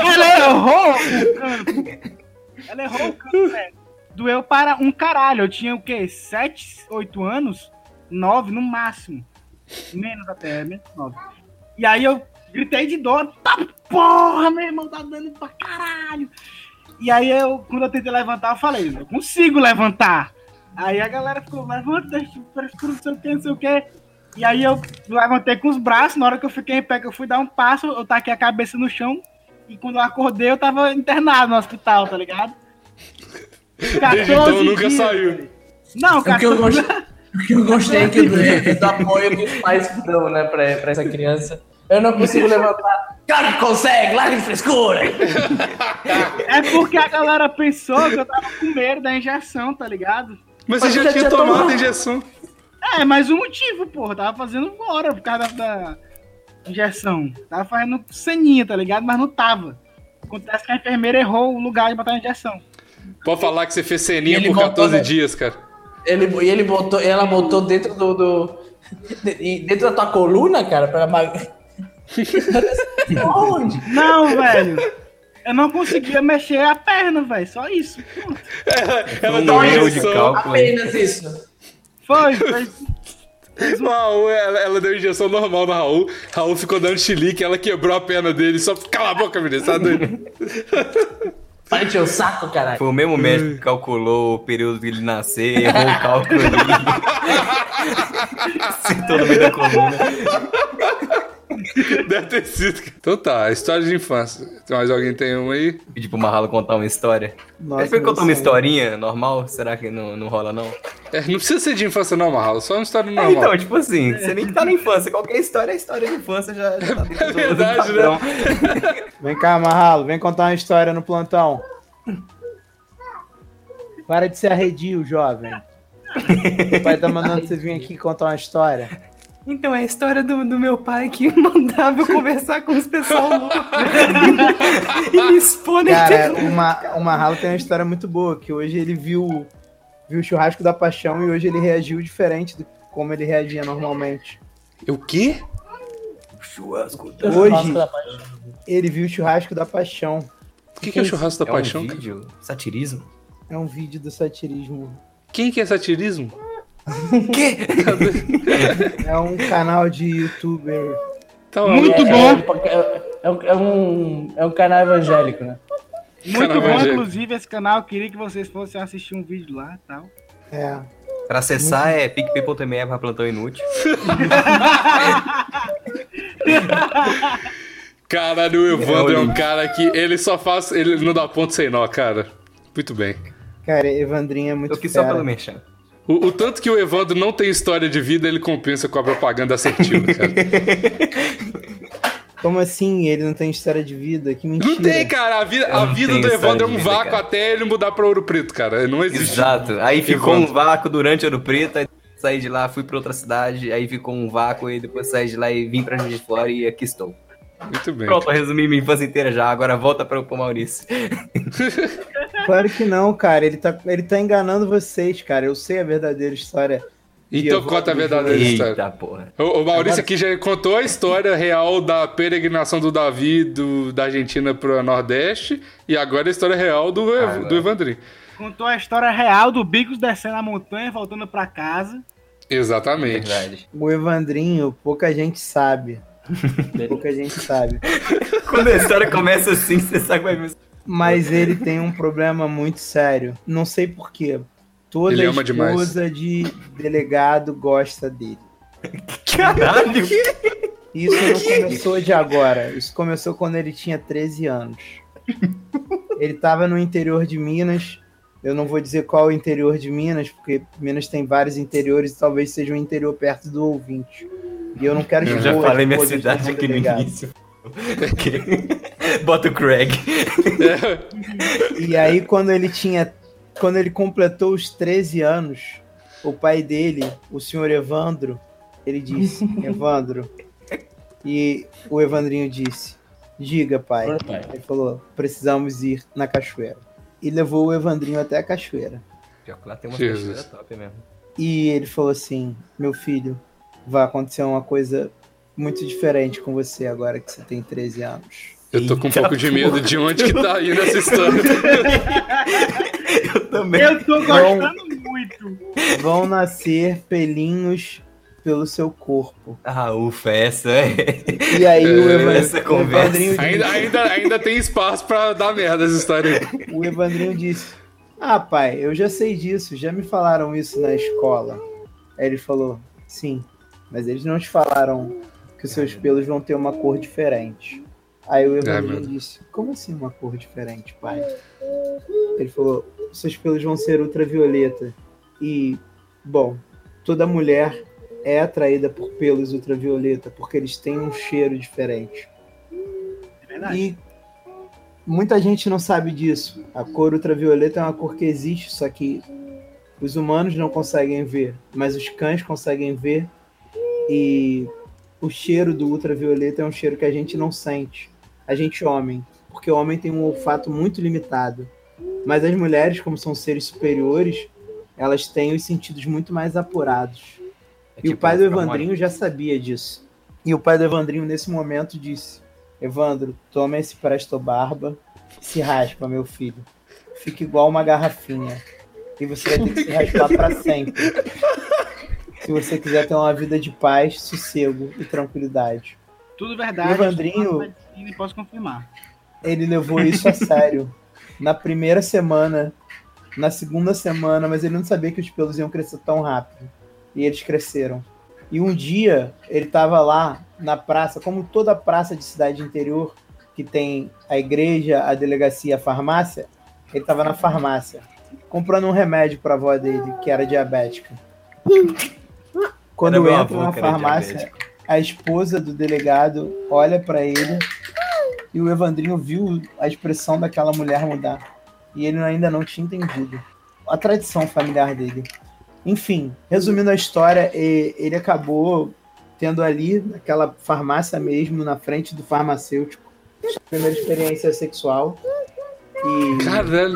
C: ela errou o campo. Ela errou o campo, velho. Doeu para um caralho. Eu tinha o quê? 7, 8 anos? 9 no máximo. Menos até, menos 9. E aí eu gritei de dor. Tá porra, meu irmão, tá dando pra caralho. E aí eu, quando eu tentei levantar, eu falei, eu consigo levantar. Aí a galera ficou, levanta, não sei o que, não sei o que. E aí eu levantei com os braços, na hora que eu fiquei em pé, que eu fui dar um passo, eu taquei a cabeça no chão. E quando eu acordei, eu tava internado no hospital, tá ligado?
A: Desde então
C: 14
A: nunca
C: dias,
A: saiu.
C: Não,
B: O que eu
C: 14
B: gostei, o que eu gostei é que do, do apoio que os pais dão, né, pra, pra essa criança. Eu não consigo levantar. Claro que consegue, larga de frescura.
C: É porque a galera pensou que eu tava com medo da injeção, tá ligado?
A: Mas
B: Mas
A: você já
B: já
A: tinha
B: tinha
A: tomado
B: tomado.
A: a injeção.
C: É, mas o motivo, porra, tava fazendo hora por causa da injeção. Tava fazendo ceninha, tá ligado? Mas não tava. Acontece que a enfermeira errou o lugar de botar a injeção.
A: Pode falar que você fez ceninha por
B: voltou,
A: 14
B: né?
A: dias, cara.
B: Ele, e ele botou, ela botou dentro do. do de- dentro da tua coluna, cara, pra. Onde?
C: Não, velho. Eu não conseguia mexer a perna, velho. Só isso.
A: Ela
D: Um
A: dá uma
D: erro de
A: injeção.
D: cálculo.
B: Apenas isso.
C: Foi, foi.
A: O Raul, ela, ela deu injeção normal no Raul. Raul ficou dando chilique, ela quebrou a perna dele. Só cala a boca, menino, tá doido?
B: Encher o saco, caralho.
D: Foi o mesmo médico que calculou o período que ele nascer, errou o cálculo ali. Sentou no meio da coluna.
A: Deve ter sido. Então tá, história de infância. Mais alguém tem uma aí?
D: Pedi pro Marralo contar uma história.
F: Nossa,
D: Ele foi contar uma historinha normal? Será que não, não rola, não?
A: É, não precisa ser de infância não, Marralo. Só uma história
D: É,
A: normal.
D: então, tipo assim, você nem que tá na infância. Qualquer história é história de infância, já, já tá
A: É verdade,
D: do padrão.
F: Vem cá, Marralo, vem contar uma história no plantão. Para de ser arredio, jovem. O pai tá mandando você vir aqui contar uma história.
D: Então, é a história do, do meu pai que mandava eu conversar com os pessoal louco. e me expor na
F: Cara,
D: internet.
F: o, Ma, o Marralo tem uma história muito boa, que hoje ele viu, viu o churrasco da paixão e hoje ele reagiu diferente do como ele reagia normalmente.
A: O quê?
D: Churrasco.
F: Hoje ele viu o churrasco da paixão.
A: O que, que é o churrasco da
D: É
A: paixão?
D: um vídeo? Satirismo?
F: É um vídeo do satirismo.
A: Quem que é satirismo?
F: É um canal de youtuber.
A: Tá
C: Muito
A: maluco.
C: bom.
B: É, é um, é, um, é um canal evangélico, né?
C: Muito
A: Canal
C: bom,
A: evangélico.
C: inclusive, esse canal. Eu queria que vocês fossem assistir um vídeo lá e tal.
F: É.
D: Pra acessar é picpay.me pra plantão inútil.
A: Caralho, o Evandro é um
D: link.
A: cara que ele só faz. Ele não dá ponto sem nó, cara. Muito bem.
F: Cara, Evandrinho é muito
D: Eu só pelo merchan.
A: O, o tanto que o Evandro não tem história de vida, ele compensa com a propaganda assertiva, cara.
F: Como assim ele não tem história de vida? Que mentira.
A: Não tem, cara. A vida, a vida do Evandro é um
D: vida,
A: vácuo
D: cara.
A: até ele mudar pra Ouro Preto, cara. Não existe.
D: Exato. Aí ficou
A: Evandro.
D: um vácuo durante Ouro Preto, aí saí de lá, fui pra outra cidade, aí ficou um vácuo, e depois saí de lá e vim pra Juiz de Fora e aqui estou.
A: Muito bem.
D: Pronto, eu resumi minha infância inteira já, agora volta para o Maurício.
F: Claro que não, cara. Ele tá, ele tá enganando vocês, cara. Eu sei a verdadeira história.
A: Então conta a verdadeira história.
D: Eita porra.
A: O, o Maurício aqui já contou a história real da peregrinação do Davi do, da Argentina pro Nordeste e agora a história real do,
D: Agora.
A: do Evandrinho.
C: contou a história real do Bicos descendo a montanha, voltando pra casa.
A: Exatamente.
D: Verdade.
F: O Evandrinho, pouca gente sabe. pouca gente sabe.
D: Quando a história começa assim, você sabe que vai ver.
F: Mas ele tem um problema muito sério. Não sei porquê. Toda
A: Ele ama demais.
F: esposa de delegado gosta dele.
D: Caralho!
F: Isso não começou de agora. Isso começou quando ele tinha 13 anos. Ele estava no interior de Minas. Eu não vou dizer qual é o interior de Minas, porque Minas tem vários interiores e talvez seja um interior perto do ouvinte. E eu não quero
D: Eu
F: expor
D: já
F: as
D: falei minha cidade aqui no
F: delegado.
D: início. Bota o Craig.
F: E aí, quando ele tinha. Quando ele completou os 13 anos, o pai dele, o senhor Evandro, ele disse: Evandro. E o Evandrinho disse: Diga, pai.
B: Pai.
F: Ele falou: precisamos ir na cachoeira. E levou o Evandrinho até a cachoeira.
D: Pior que lá tem uma
A: Jesus.
D: cachoeira top mesmo.
F: E ele falou assim: Meu filho, vai acontecer uma coisa muito diferente com você agora que você tem 13 anos.
A: Eu tô com um
D: Eita
A: pouco de medo de onde que tá indo essa história.
D: Eu também.
C: Eu tô gostando muito.
F: Vão nascer pelinhos pelo seu corpo.
D: Ah, ufa, essa é.
F: E aí o,
A: É,
D: essa
F: o
D: conversa.
F: Evandrinho
A: ainda, ainda, ainda tem espaço pra dar merda essa história aí.
F: o Evandrinho disse: Ah, pai, eu já sei disso, já me falaram isso na escola. Aí ele falou: Sim, mas eles não te falaram que os seus pelos vão ter uma cor diferente. Aí o Evandrinho
A: meu
F: disse: Como assim uma cor diferente, pai? Ele falou: Seus pelos vão ser ultravioleta. E, bom, toda mulher é atraída por pelos ultravioleta porque eles têm um cheiro diferente.
C: É verdade.
F: E muita gente não sabe disso. A cor ultravioleta é uma cor que existe, só que os humanos não conseguem ver, mas os cães conseguem ver. E o cheiro do ultravioleta é um cheiro que a gente não sente. A gente homem, porque o homem tem um olfato muito limitado. Mas as mulheres, como são seres superiores, elas têm os sentidos muito mais apurados.
D: É
F: E o
D: tipo
F: pai do Evandrinho já sabia disso. E o pai do Evandrinho, nesse momento, disse: Evandro, toma esse Presto Barba e se raspa, meu filho. Fica igual uma garrafinha. E você vai ter que se raspar para sempre. Se você quiser ter uma vida de paz, sossego e tranquilidade.
C: Tudo verdade.
F: Evandrinho-
C: posso confirmar.
F: Ele levou isso a sério. Na primeira semana, na segunda semana, mas ele não sabia que os pelos iam crescer tão rápido. E eles cresceram. E um dia, ele estava lá na praça, como toda praça de cidade interior, que tem a igreja, a delegacia, a farmácia, ele estava na farmácia, comprando um remédio para a avó dele, que era diabética. Quando entra
D: avô
F: na farmácia, a esposa do delegado olha para ele e o Evandrinho viu a expressão daquela mulher mudar. E ele ainda não tinha entendido. A tradição familiar dele. Enfim, resumindo a história, ele acabou tendo ali, naquela farmácia mesmo, na frente do farmacêutico, sua primeira experiência sexual. E
A: Caralho.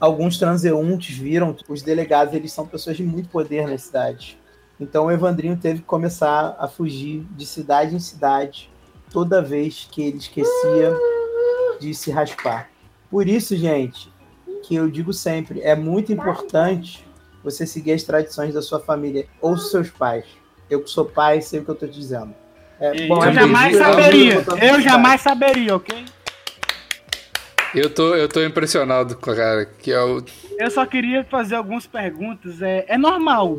F: Alguns transeuntes viram, os delegados, eles são pessoas de muito poder na cidade. Então o Evandrinho teve que começar a fugir de cidade em cidade, toda vez que ele esquecia de se raspar. Por isso, gente, que eu digo sempre, é muito importante você seguir as tradições da sua família ou dos seus pais. Eu que sou pai, sei o que eu te dizendo. É,
C: Eu
F: bom, é
C: jamais
F: eu
C: saberia.
F: tô contando
C: Eu jamais saberia, ok?
A: Eu tô, eu tô impressionado com a cara. Que é o.
C: Eu só queria fazer algumas perguntas. É, é normal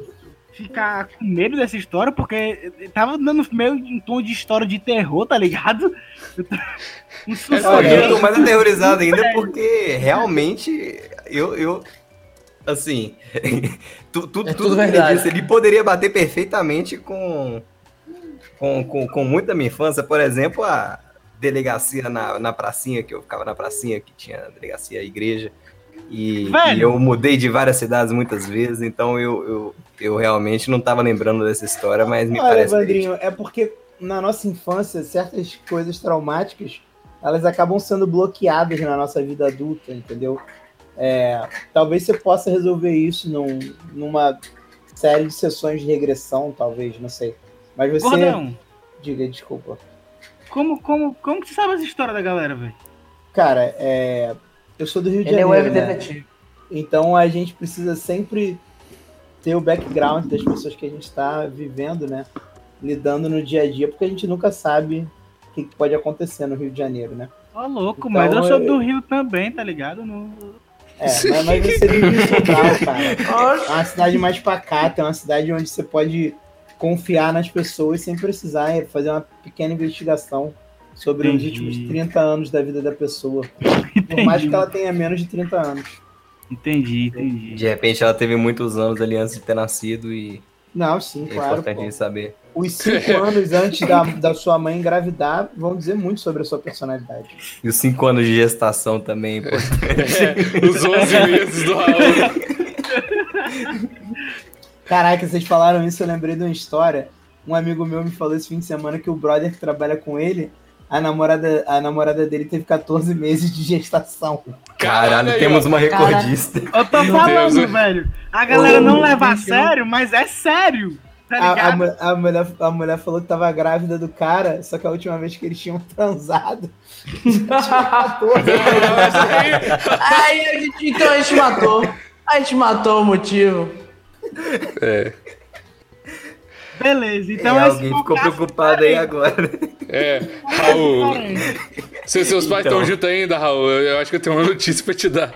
C: ficar com medo dessa história, porque tava dando meio em tom de história de terror, tá ligado? Um
D: Olha, eu tô mais aterrorizado ainda porque realmente eu, eu assim, tu, tu,
B: É
D: tudo,
B: tudo verdade.
D: disse, ele poderia bater perfeitamente com, com, com, com muito da minha infância, por exemplo, a delegacia na, na pracinha, que eu ficava na pracinha, que tinha delegacia igreja, e, e eu mudei de várias cidades muitas vezes, então eu, eu, eu realmente não tava lembrando dessa história, mas me
F: Olha,
D: parece
F: Evandrinho, é porque na nossa infância, certas coisas traumáticas, elas acabam sendo bloqueadas na nossa vida adulta, entendeu? É, talvez você possa resolver isso num- numa série de sessões de regressão, talvez, não sei. Mas você.
C: Gordão,
F: Diga, desculpa.
C: Como, como, como que você sabe essa história da galera, velho?
F: Cara, é, Eu sou do Rio de
B: Ele é
F: Janeiro. né? Então a gente precisa sempre ter o background das pessoas que a gente está vivendo, né? Lidando no dia a dia, porque a gente nunca sabe o que pode acontecer no Rio de Janeiro, né?
C: Ó, louco,
F: Então,
C: mas eu sou
F: eu-
C: do Rio também, tá ligado? No...
F: É, mas, mas você vive em Sobral, cara. É uma cidade mais pacata, é uma cidade onde você pode confiar nas pessoas sem precisar fazer uma pequena investigação sobre os
C: Entendi.
F: últimos 30 anos da vida da pessoa. Por mais que ela tenha menos de 30 anos.
C: Entendi, entendi.
D: De repente ela teve muitos anos ali antes de ter nascido e
F: Não, sim,
D: é
F: claro.
D: importante
F: pô.
D: de saber.
F: Os cinco anos antes da, da sua mãe engravidar vão dizer muito sobre a sua personalidade.
D: E os cinco anos de gestação também, pô.
A: É, os 11 meses do Raul.
F: Caraca, vocês falaram isso, eu lembrei de uma história. Um amigo meu me falou esse fim de semana que o brother que trabalha com ele, a namorada, a namorada dele teve 14 meses de gestação.
D: Caralho,
A: aí,
D: temos uma recordista.
C: Eu tô
A: Meu
C: falando,
A: Deus.
C: velho. A galera não leva a sério, mas é sério. Tá
F: A, a, a mulher, a mulher falou que tava grávida do cara, só que a última vez que eles tinham transado, 14.
B: Aí a gente, então a gente matou. A gente matou o motivo.
A: É,
C: Beleza, então
D: É, alguém ficou preocupado aí agora.
A: é. Raul, se seus pais
D: Então.
A: estão juntos ainda, Raul, eu, eu acho que eu tenho uma notícia pra te dar.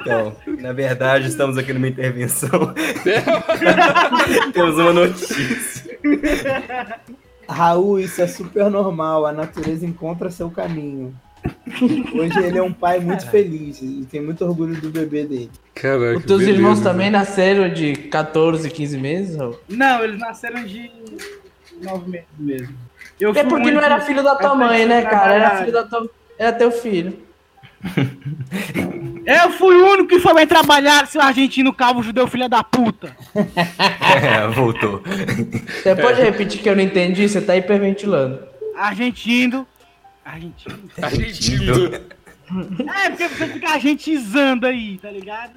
D: Então, na verdade, estamos aqui numa intervenção. Temos uma notícia.
F: Raul, isso é super normal, a natureza encontra seu caminho. Hoje ele é um pai muito feliz e tem muito orgulho do bebê dele.
A: Caraca,
B: Os teus
A: beleza.
B: irmãos também nasceram de 14, 15 meses? Raul?
C: Não, eles nasceram de nove meses mesmo. Eu
B: É porque não era filho da tua mãe, né, cara? Era filho da tua. Era teu filho.
C: Eu fui o único que foi bem trabalhar, seu argentino calvo judeu filha da puta.
D: É, voltou.
B: Você pode repetir que eu não entendi? Você tá hiperventilando.
C: Argentino. Argentino.
A: Argentino.
C: É, porque você fica argentizando aí, tá ligado?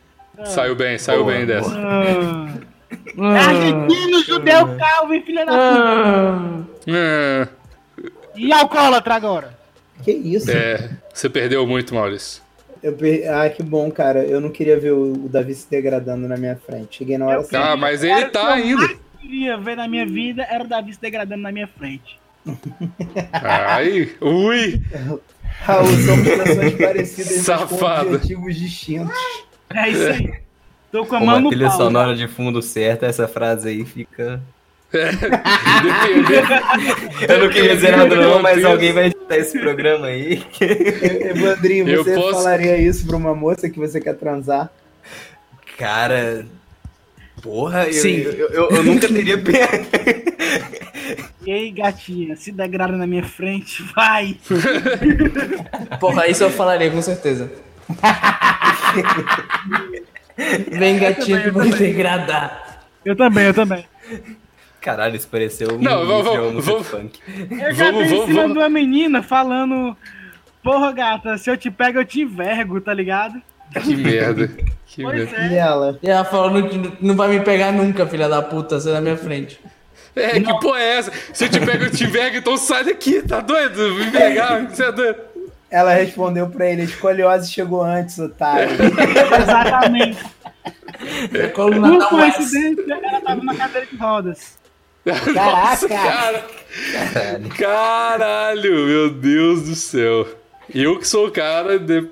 A: Saiu bem, saiu
D: Boa,
A: bem dessa.
C: Ah. É argentino, judeu calvo e filha da puta.
B: Ah,
C: E alcoólatra agora.
F: Que isso?
A: é, você perdeu muito, Maurício.
F: Eu per- Ah, que bom, cara. Eu não queria ver o o Davi se degradando na minha frente. Cheguei na hora certa.
A: Ah, mas ele
C: Era o
A: tá
C: que eu
A: ainda.
C: mais queria ver na minha vida era o Davi se degradando na minha frente.
A: Ai, ui.
F: Raul, pessoas parecidas, mas com objetivos distintos.
C: É isso aí. Tô com a
D: Com
C: mão
D: a
C: no
D: trilha
C: pau.
D: sonora de fundo certa, essa frase aí fica.
A: Dependendo.
D: Eu não queria dizer nada, não, mas alguém vai editar esse programa aí.
F: Evandrinho, você
A: posso-
F: falaria isso pra uma moça que você quer transar?
D: Cara. Porra, eu,
B: Sim.
D: eu, eu, eu nunca teria.
C: E aí, gatinha, se degrada na minha frente, vai.
B: Porra, isso eu falaria com certeza. Vem gatinho que vou degradar.
C: Eu também, eu também.
D: Caralho, isso pareceu um
A: Não, vamos- vamos- vamos-
D: funk.
C: Eu já
A: Vamos,
C: dei em
A: vamos,
C: cima
A: vamos.
C: de uma menina falando. Porra, gata, se eu te pego, eu te envergo, tá ligado?
A: Que merda. Que
C: Pois
A: merda.
F: E
C: é.
F: ela?
B: E ela falou, não, não vai me pegar nunca, filha da puta, você é na minha frente.
A: É, que porra é essa? Se eu te pego, eu te envergo, então sai daqui, tá doido? Me envergar, você é doido.
F: Ela respondeu pra ele: escoliose chegou antes, otário.
C: Exatamente.
B: É coluna
C: Por
B: West.
C: coincidência, ela tava na cadeira de rodas.
A: Nossa,
F: Caraca!
A: cara. Caralho, meu Deus do céu. Eu que sou o cara de...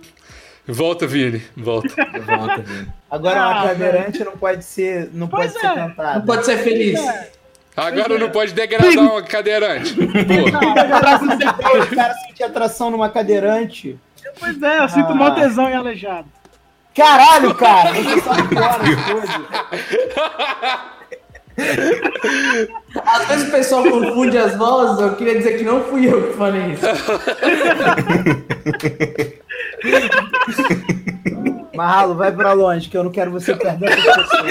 A: Volta, Vini, volta.
D: Volta, velho.
F: Agora
C: Ah,
F: uma cadeirante não pode ser, não
C: Pois
F: pode
C: é.
F: ser cantada.
B: Não pode ser feliz.
A: Agora não pode degradar uma cadeirante.
F: O cara sentir atração numa cadeirante.
C: Pois é, eu sinto
F: Ah.
C: mó tesão em aleijado.
F: Caralho, cara! Você só fora as coisas.
B: Às vezes o pessoal confunde as vozes, eu queria dizer que não fui eu que falei isso.
F: Marralo, vai pra longe, que eu não quero você perder essa pessoa.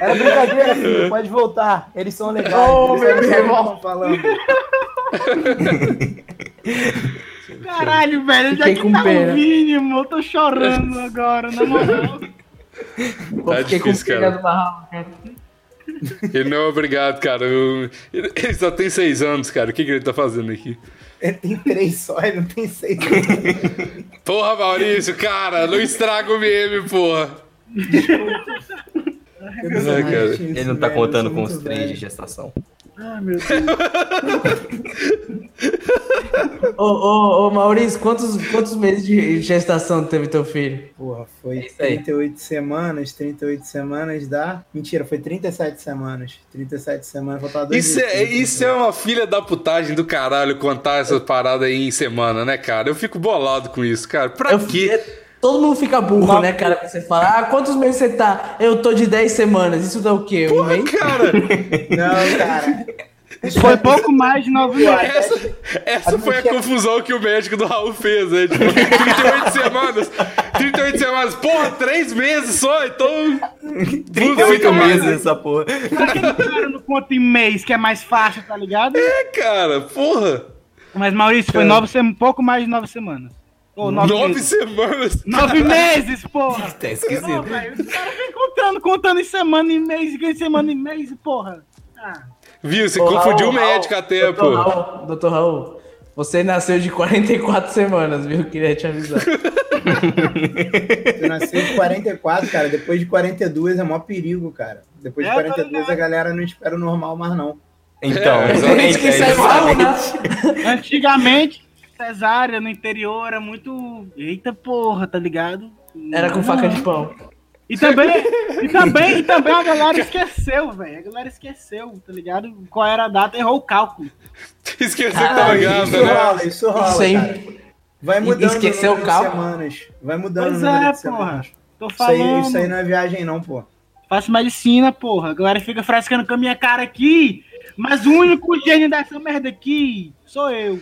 F: Era brincadeira, filho. Pode voltar. Eles são legais.
B: Oh,
F: eles
B: meu irmão.
F: estão falando.
C: Caralho, velho, onde é que
B: com
C: tá
B: pena.
C: o mínimo? Eu tô chorando agora, na moral.
B: Eu
A: Tá difícil, cara. Ele não é obrigado, cara. Eu- Ele só tem seis anos, cara. O que, que ele tá fazendo aqui?
F: Ele tem três só, ele não tem seis.
A: Porra, Maurício, cara, não estraga o meme, porra. Ai, cara.
D: Ele não tá contando com os três de gestação.
B: Ô, ô, ô, Maurício, quantos, quantos meses de gestação teve teu filho?
F: Porra, foi
B: É isso aí.
F: 38 semanas, 38 semanas dá. Mentira, foi 37 semanas. 37 semanas, faltava dois
A: Isso é,
F: dias.
A: isso é uma filha da putagem do caralho contar essas paradas aí em semana, né, cara? Eu fico bolado com isso, cara. Pra
B: Eu-
A: quê?
B: é- Todo mundo fica burro, né, cara? Quando você fala, ah, quantos meses você tá? Eu tô de 10 semanas. Isso dá o quê? Um
A: Porra,
B: mês?
A: cara,
F: Não, cara.
C: Foi pouco mais de nove meses.
A: essa, essa foi a confusão que o médico do Raul fez, né? Tipo, 38 semanas. 38 semanas. Porra, 3 meses só, então.
D: 38 meses essa porra.
C: Pra que o cara não conta em mês, que é mais fácil, tá ligado?
A: É, cara, porra.
C: Mas, Maurício, foi nove sem... pouco mais de nove semanas. Ou nove,
A: 9
C: meses.
A: semanas.
C: Nove meses, porra!
D: Tá esquisito.
C: os caras vêm contando, contando em semana, em mês, em semana, em mês, porra. Ah,
A: Viu? Você
B: Ô,
A: confundiu o
B: Raul,
A: médico
B: Raul,
A: até,
B: doutor
A: pô.
B: Raul, doutor Raul, você nasceu de 44 semanas, viu? Queria te avisar.
F: Tu nasceu de 44, cara. Depois de 42 é maior perigo, cara. Depois de
C: É, tô
F: 42 a
C: ligado.
F: galera não espera o normal mais, não.
D: Então,
A: É,
D: é
B: sai mal,
D: justamente.
B: né?
C: antigamente, cesárea no interior era muito. Eita porra, tá ligado?
B: Era com faca de pão.
C: E também, e também, e também a galera esqueceu, velho. A galera esqueceu, tá ligado? Qual era a data, errou o cálculo.
A: Esqueceu que tava grávida,
F: isso
A: né?
F: rola, isso rola,
B: Isso aí-.
F: Vai mudando
B: Esqueceu
F: o
B: cálculo?
F: semanas. Vai mudando
C: Pois
F: o número
C: é,
F: de semanas.
C: porra. Tô
F: Isso aí,
C: falando.
F: isso aí não é viagem, não, pô.
C: Faço medicina, porra. A galera fica frescando com a minha cara aqui. Mas o único gênio dessa merda aqui sou eu.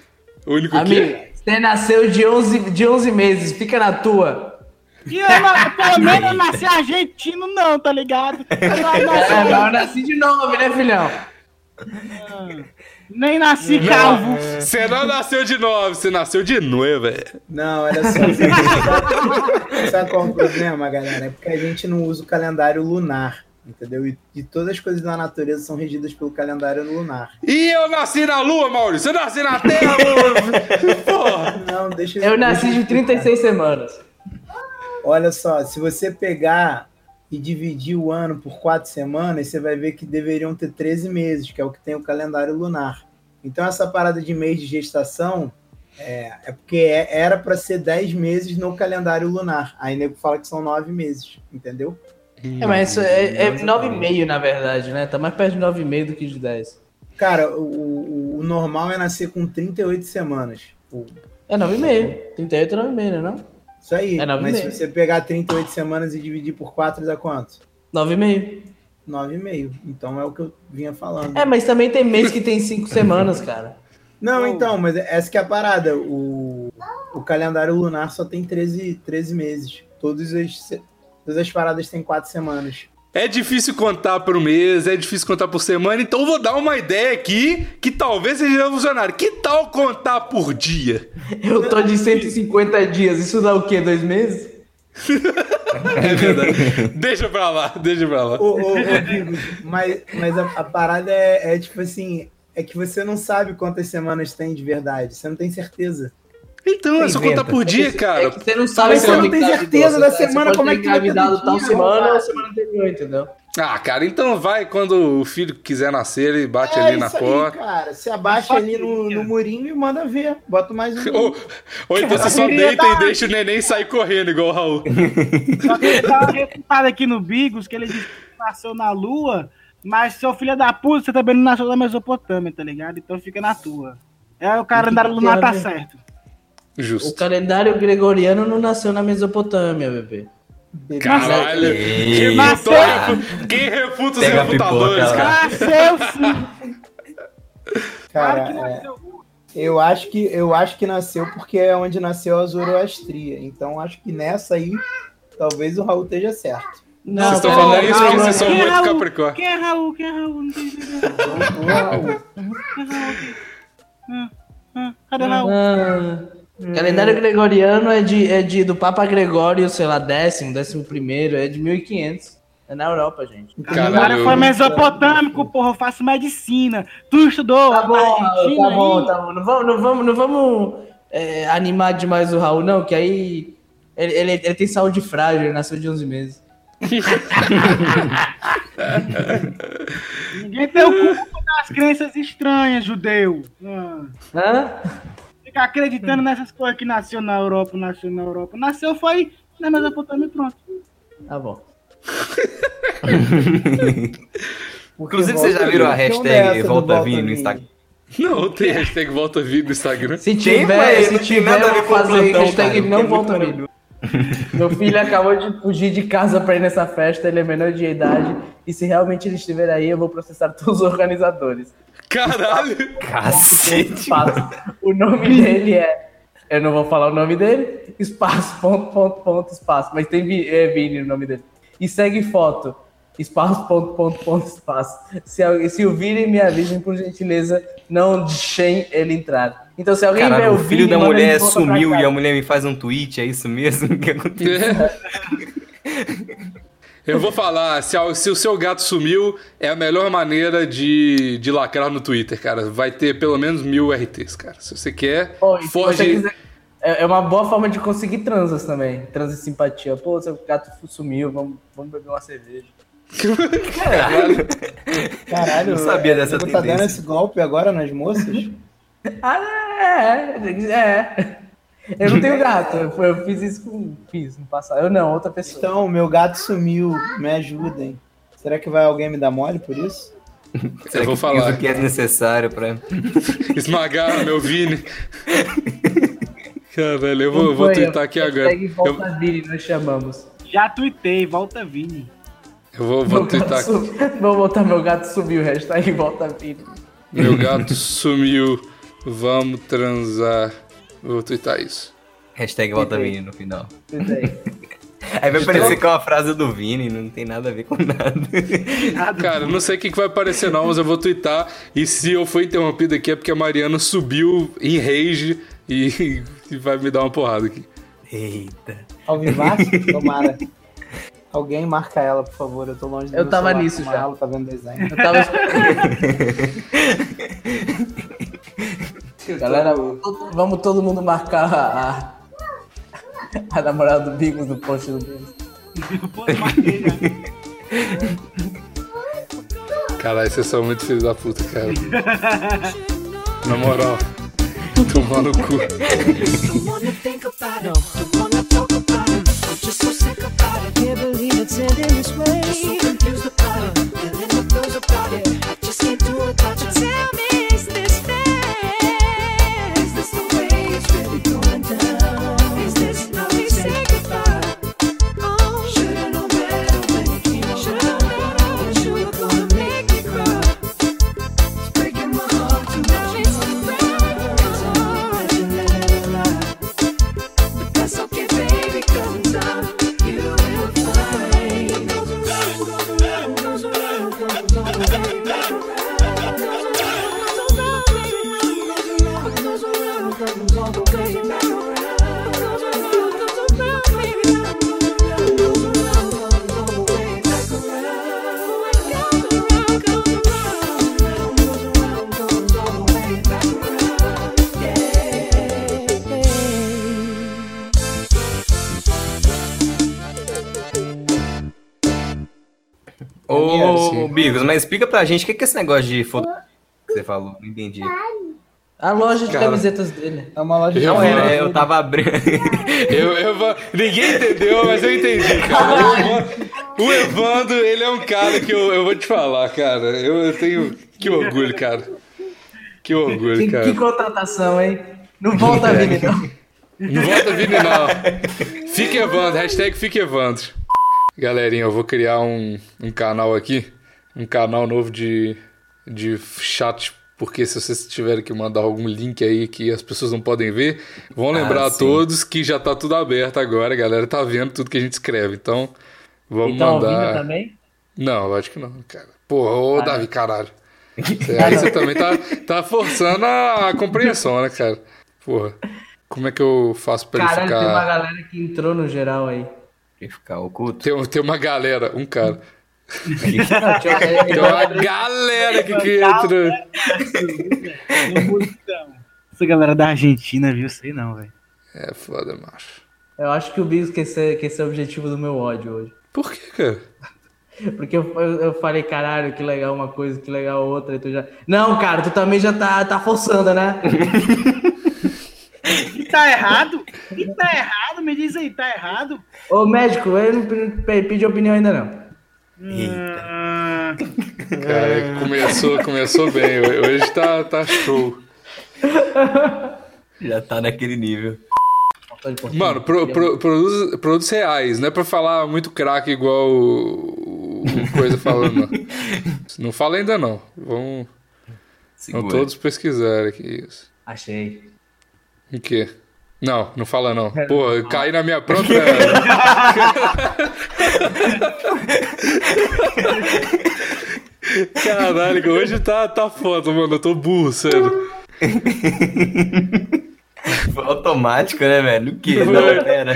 A: O único
B: Amigo,
A: que.
B: você nasceu de 11, de 11 meses, fica na tua.
C: E eu, não- pelo menos eu nasci argentino, não, tá ligado? Eu nasci-
B: É, eu nasci de novo, né, filhão?
C: nem nasci calvo.
A: Você não nasceu de novo, você nasceu de noiva, velho.
F: Não, olha só. Sabe, sabe qual é o problema, galera? É porque a gente não usa o calendário lunar, entendeu? E, e todas as coisas da natureza são regidas pelo calendário lunar.
A: E eu nasci na lua, Maurício. Eu nasci na terra. Porra.
F: Não, deixa
B: Eu nasci
F: deixa
B: de 36 semanas.
F: Olha só, se você pegar e dividir o ano por quatro semanas, você vai ver que deveriam ter 13 meses, que é o que tem o calendário lunar. Então, essa parada de mês de gestação é, é porque é- era para ser 10 meses no calendário lunar. Aí nego fala que são 9 meses, entendeu?
B: É, mas isso é, é 9,5 na verdade, né? Tá mais perto de 9,5 do que de 10.
F: Cara, o, o- o normal é nascer com 38 semanas. O-
B: É 9,5. 38 é 9,5, né? Não?
F: Isso aí.
B: É nove e
F: Mas
B: meio.
F: se você pegar 38 semanas e dividir por 4, dá quanto?
B: 9,5.
F: 9,5. Então é o que eu vinha falando.
B: É, mas também tem mês que tem 5 semanas, cara.
F: Não, então, mas essa que é a parada. O, o calendário lunar só tem 13, 13 meses. Todas as, todas as paradas têm 4 semanas.
A: É difícil contar por mês, é difícil contar por semana, então eu vou dar uma ideia aqui que talvez seja revolucionária. Que tal contar por dia?
B: Eu tô de 150 dias. Isso dá o quê? Dois meses?
A: É verdade. deixa pra lá, deixa pra lá.
F: Ô, ô, mas, mas a, a parada é, é tipo assim: é que você não sabe quantas semanas tem de verdade. Você não tem certeza.
A: Então, é só contar por dia,
B: É que-
A: cara.
B: É que você não sabe
F: Mas você
B: quando
F: não tem certeza da semana, como é que vai ter
B: engravidado tal
F: dia,
B: semana ou semana anterior, entendeu?
A: Ah, cara, então vai quando o filho quiser nascer, ele bate
F: É
A: ali na
F: isso aí,
A: porta.
F: cara. Você abaixa ali no, no murinho e manda ver. Bota mais um.
A: Ou, ou então você só deita e deixa o neném sair correndo, igual o Raul.
C: Só que ele tava refutado aqui no Bigos, que ele disse que nasceu na Lua, mas seu filho da puta, você também não nasceu na Mesopotâmia, tá ligado? Então fica na tua. É, o calendário
B: que
C: lunar
B: a
C: tá
B: ver?
C: Certo.
B: O
A: Justo.
B: calendário gregoriano não nasceu na Mesopotâmia, bebê.
A: Caralho. Quem,
C: Nasceu-
A: refuta, quem refuta os
D: Pega
A: refutadores, cara?
C: Nasceu sim.
F: Cara,
C: que
F: é,
C: nasceu.
F: eu, acho que, eu acho que nasceu porque é onde nasceu a Zoroastria. Então acho que nessa aí, talvez o Raul esteja certo.
B: Não,
A: Vocês estão falando isso porque vocês são
C: é
A: muito
C: Raul?
A: Capricórnio.
C: Quem é Raul? Quem é Raul? Não.
F: O Raul.
C: Quem é Raul? Hum?
B: Ah, calendário gregoriano é de, é de do Papa Gregório, sei lá, décimo, décimo primeiro, é de 1500. É na Europa, gente.
C: O cara foi mesopotâmico, porra, eu faço medicina. Tu estudou
B: Tá bom, tá bom, tá bom. Não vamos, não vamos, não vamos é, animar demais o Raul, não, que aí ele, ele, ele tem saúde frágil, ele nasceu de 11 meses.
C: Ninguém tem o culpa das crenças estranhas, judeu. Ah.
B: Hã?
C: Fica acreditando nessas coisas que nasceu na Europa, nasceu na Europa. Nasceu foi na Mesopotâmia e pronto.
B: Tá bom.
D: Inclusive, vocês já viram a hashtag Volta Vini no Instagram?
A: Não, tem hashtag volta vídeo no Instagram.
B: Se tiver,
D: mas
B: se tiver, eu vou fazer
D: plantão,
B: hashtag não volta vídeo. Meu filho acabou de fugir de casa pra ir nessa festa, ele é menor de idade. E se realmente ele estiver aí, eu vou processar todos os organizadores.
A: Caralho!
D: Cacete.
B: O nome dele é. Eu não vou falar o nome dele. Espaço, ponto, ponto, ponto, espaço. Mas tem Vi- é Vini no nome dele. E segue foto. Espaço, ponto, ponto, ponto, espaço. Se, se o Vini me avisem, por gentileza, não deixem ele entrar. Então, se alguém ver
D: Caralho,
B: o
D: o filho
B: Vini,
D: da
B: manda ele
D: mulher sumiu e a mulher me faz um tweet, é isso mesmo que aconteceu?
A: Eu vou falar, se, a- se o seu gato sumiu, é a melhor maneira de, de lacrar no Twitter, cara. Vai ter pelo menos mil RTs, cara. Se você quer,
B: e você quiser- É é uma boa forma de conseguir transas também. Trans e simpatia. Pô, seu gato sumiu, vamos, vamos beber uma cerveja.
F: Caralho,
D: Não sabia dessa
F: nego tá dando
D: tendência.
F: esse golpe agora nas moças?
B: Ah, é, é. Eu não tenho gato. Eu, fiz isso com. Fiz no passado. Eu não, outra pessoa.
F: Então, meu gato sumiu, me ajudem. Será que vai alguém me dar mole por isso?
D: Será
A: Eu vou
D: que
A: falar.
D: isso que é necessário pra...
A: Esmagar meu Vini. Caralho, eu vou, eu vou twittar aqui agora.
B: hashtag
A: Eu,
B: Volta Vini, nós chamamos.
C: Já tuitei, volta Vini.
A: eu vou, vou twittar aqui.
B: su- Vou botar meu gato subiu, hashtag Volta Vini.
A: Meu gato sumiu. Vamos transar. Vou twittar isso.
D: Hashtag Volta Vini no final.
B: Aí.
D: Aí vai parecer que é uma frase do Vini, não tem nada a ver com nada.
A: Cara, eu não sei o que, que vai aparecer não, mas eu vou twittar. E se eu for interrompido aqui é porque a Mariana subiu em rage e, e vai me dar uma porrada aqui.
D: Eita.
F: Ao vivaço? Tomara. Alguém marca ela, por favor. Eu tô longe do
B: Eu tava
F: celular,
B: nisso
F: com
B: já.
F: Ela tá vendo desenho.
B: Eu tava. Galera, vamos todo mundo marcar a, a, a namorada do Bigos no post do Bigos.
C: Pô, marquei.
A: Caralho, vocês são muito filhos da puta, cara. Na moral. Tomar no cu.
G: Can't believe it's ending this way. So confused
D: Bigos, mas explica pra gente o que que é esse negócio de foto que você falou. Não entendi.
B: A loja de
A: Cara.
B: camisetas dele.
F: É uma loja de
D: Não, era, eu tava abrindo.
A: Eu, eu Ninguém entendeu, mas eu entendi, cara. O Evandro, o Evandro, ele é um cara que eu, eu vou te falar, cara. Eu, eu tenho. Que orgulho, cara. Que orgulho,
B: Que,
A: cara.
B: que contratação, hein? Não volta a Vini, não.
A: Não volta Vini, não. Fique Evandro, hashtag Fique Evandro. Galerinha, eu vou criar um, um canal aqui. Um canal novo de, de chat. Porque se vocês tiverem que mandar algum link aí que as pessoas não podem ver, vão lembrar
D: Ah,
A: a todos que já tá tudo aberto agora. A galera tá vendo tudo que a gente escreve. Então, vamos
B: Então, ouvindo
A: mandar.
B: também?
A: Não, acho que não, cara. Porra, ô Davi, caralho. Aí você também tá, tá forçando a, compreensão, né, cara? Porra. Como é que eu faço pra ele
B: Caralho, tem uma
A: ficar.
B: galera que entrou no geral aí.
D: Pra ficar oculto.
A: Tem, tem uma galera, um cara.
B: É,
A: Tem uma galera que que entra.
C: Essa galera da Argentina, viu? Sei não, velho.
A: É foda, macho.
B: Eu acho que o Bigos quer ser, quer ser o objetivo do meu ódio hoje.
A: Por que, cara?
B: Porque eu, eu, falei, caralho, que legal uma coisa, que legal outra, e tu já. Não, cara, tu também já tá, tá forçando, né?
C: E tá errado? E tá errado? Me diz aí, tá errado?
B: Ô médico, eu não pe- pe- pedi opinião ainda não.
D: Eita.
C: Ah,
A: Cara, começou, começou bem. Hoje tá, tá show.
D: Já tá naquele nível.
A: Mano, pro, pro, produtos, produtos reais, não é pra falar muito craque igual o, o coisa falando, não. Não fala ainda não. Vamos,
D: Segura.
A: vamos todos pesquisar aqui isso.
B: Achei.
A: O quê? Não, não fala não. Pô, eu caí na minha própria. Caralho, hoje tá, tá foda, mano. Eu tô burro, sério.
D: Foi automático, né, velho? O quê? Não, pera.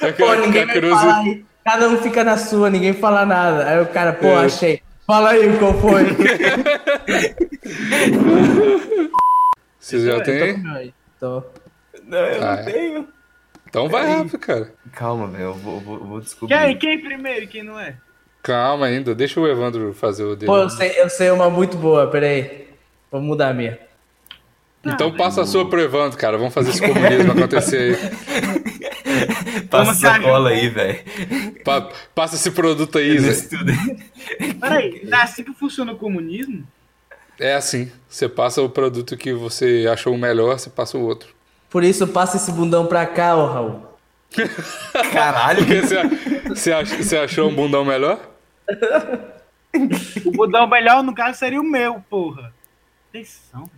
A: É que
B: Pô, ninguém vai
A: curiosi-
B: falar aí. Cada um fica na sua, ninguém fala nada. Aí o cara, pô,
A: É.
B: achei. Fala aí qual foi.
A: Vocês já têm?
B: Tô.
D: Não, eu
A: Ah,
D: não
A: é.
D: tenho.
A: Então vai rápido, cara.
D: Calma, velho. Eu vou, vou, vou descobrir.
C: quem, quem primeiro e quem não é?
A: Calma ainda, deixa o Evandro fazer o dele.
B: Pô, eu sei, eu sei uma muito boa, peraí. Vou mudar a minha.
A: Então passa a sua pro Evandro, cara. Vamos fazer esse comunismo acontecer aí.
D: Passa essa cola aí, velho.
A: Pa- passa esse produto aí, Zé.
C: Peraí, é assim que funciona o comunismo?
A: É assim. Você passa o produto que você achou melhor, você passa o outro.
B: Por isso, passa esse bundão pra cá, ô Raul.
D: Caralho.
A: Porque você, você, ach- você achou um bundão melhor?
C: O budão melhor, no caso, seria o meu, porra. Atenção.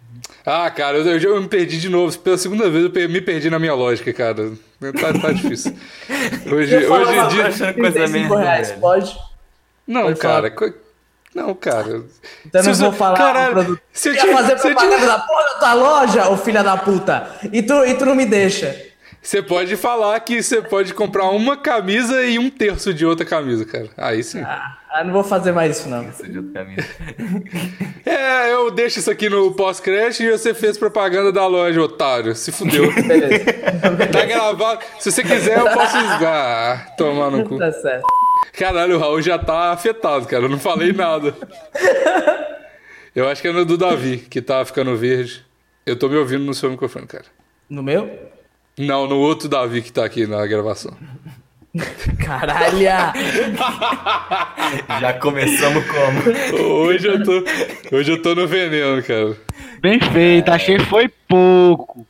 A: Ah, cara, eu, eu, me perdi de novo. Pela segunda vez eu me perdi na minha lógica, cara. Tá, tá difícil. Hoje, hoje em dia.
D: coisa
B: 35
D: merda,
B: reais, pode?
A: Não,
B: Pode
A: cara. co- Não, cara.
B: Então não
A: Se
B: vou falar
A: caralho,
B: produto.
A: se eu
B: Quer
A: te-
B: fazer
A: se eu te-
B: propaganda da porra da tua loja, ô filha da puta? E tu, e tu não me deixa.
A: Você pode falar que você pode comprar uma camisa e um terço de outra camisa, cara. Aí sim.
B: Ah, não vou fazer mais isso, não.
D: É de outro caminho.
A: É, eu deixo isso aqui no pós-crédito e você fez propaganda da loja, otário. Se fudeu.
B: Beleza.
A: Tá gravado. Se você quiser, eu posso esgar. Tomar no cu.
B: tá certo.
A: Caralho, o Raul já tá afetado, cara. Eu não falei nada. Eu acho que é no do Davi, que tá ficando verde. Eu tô me ouvindo no seu microfone, cara.
B: No meu?
A: Não, no outro Davi que tá aqui na gravação.
B: Caralho!
D: Já começamos como?
A: Hoje eu tô, hoje eu tô no veneno, cara.
C: Bem feito, achei foi pouco.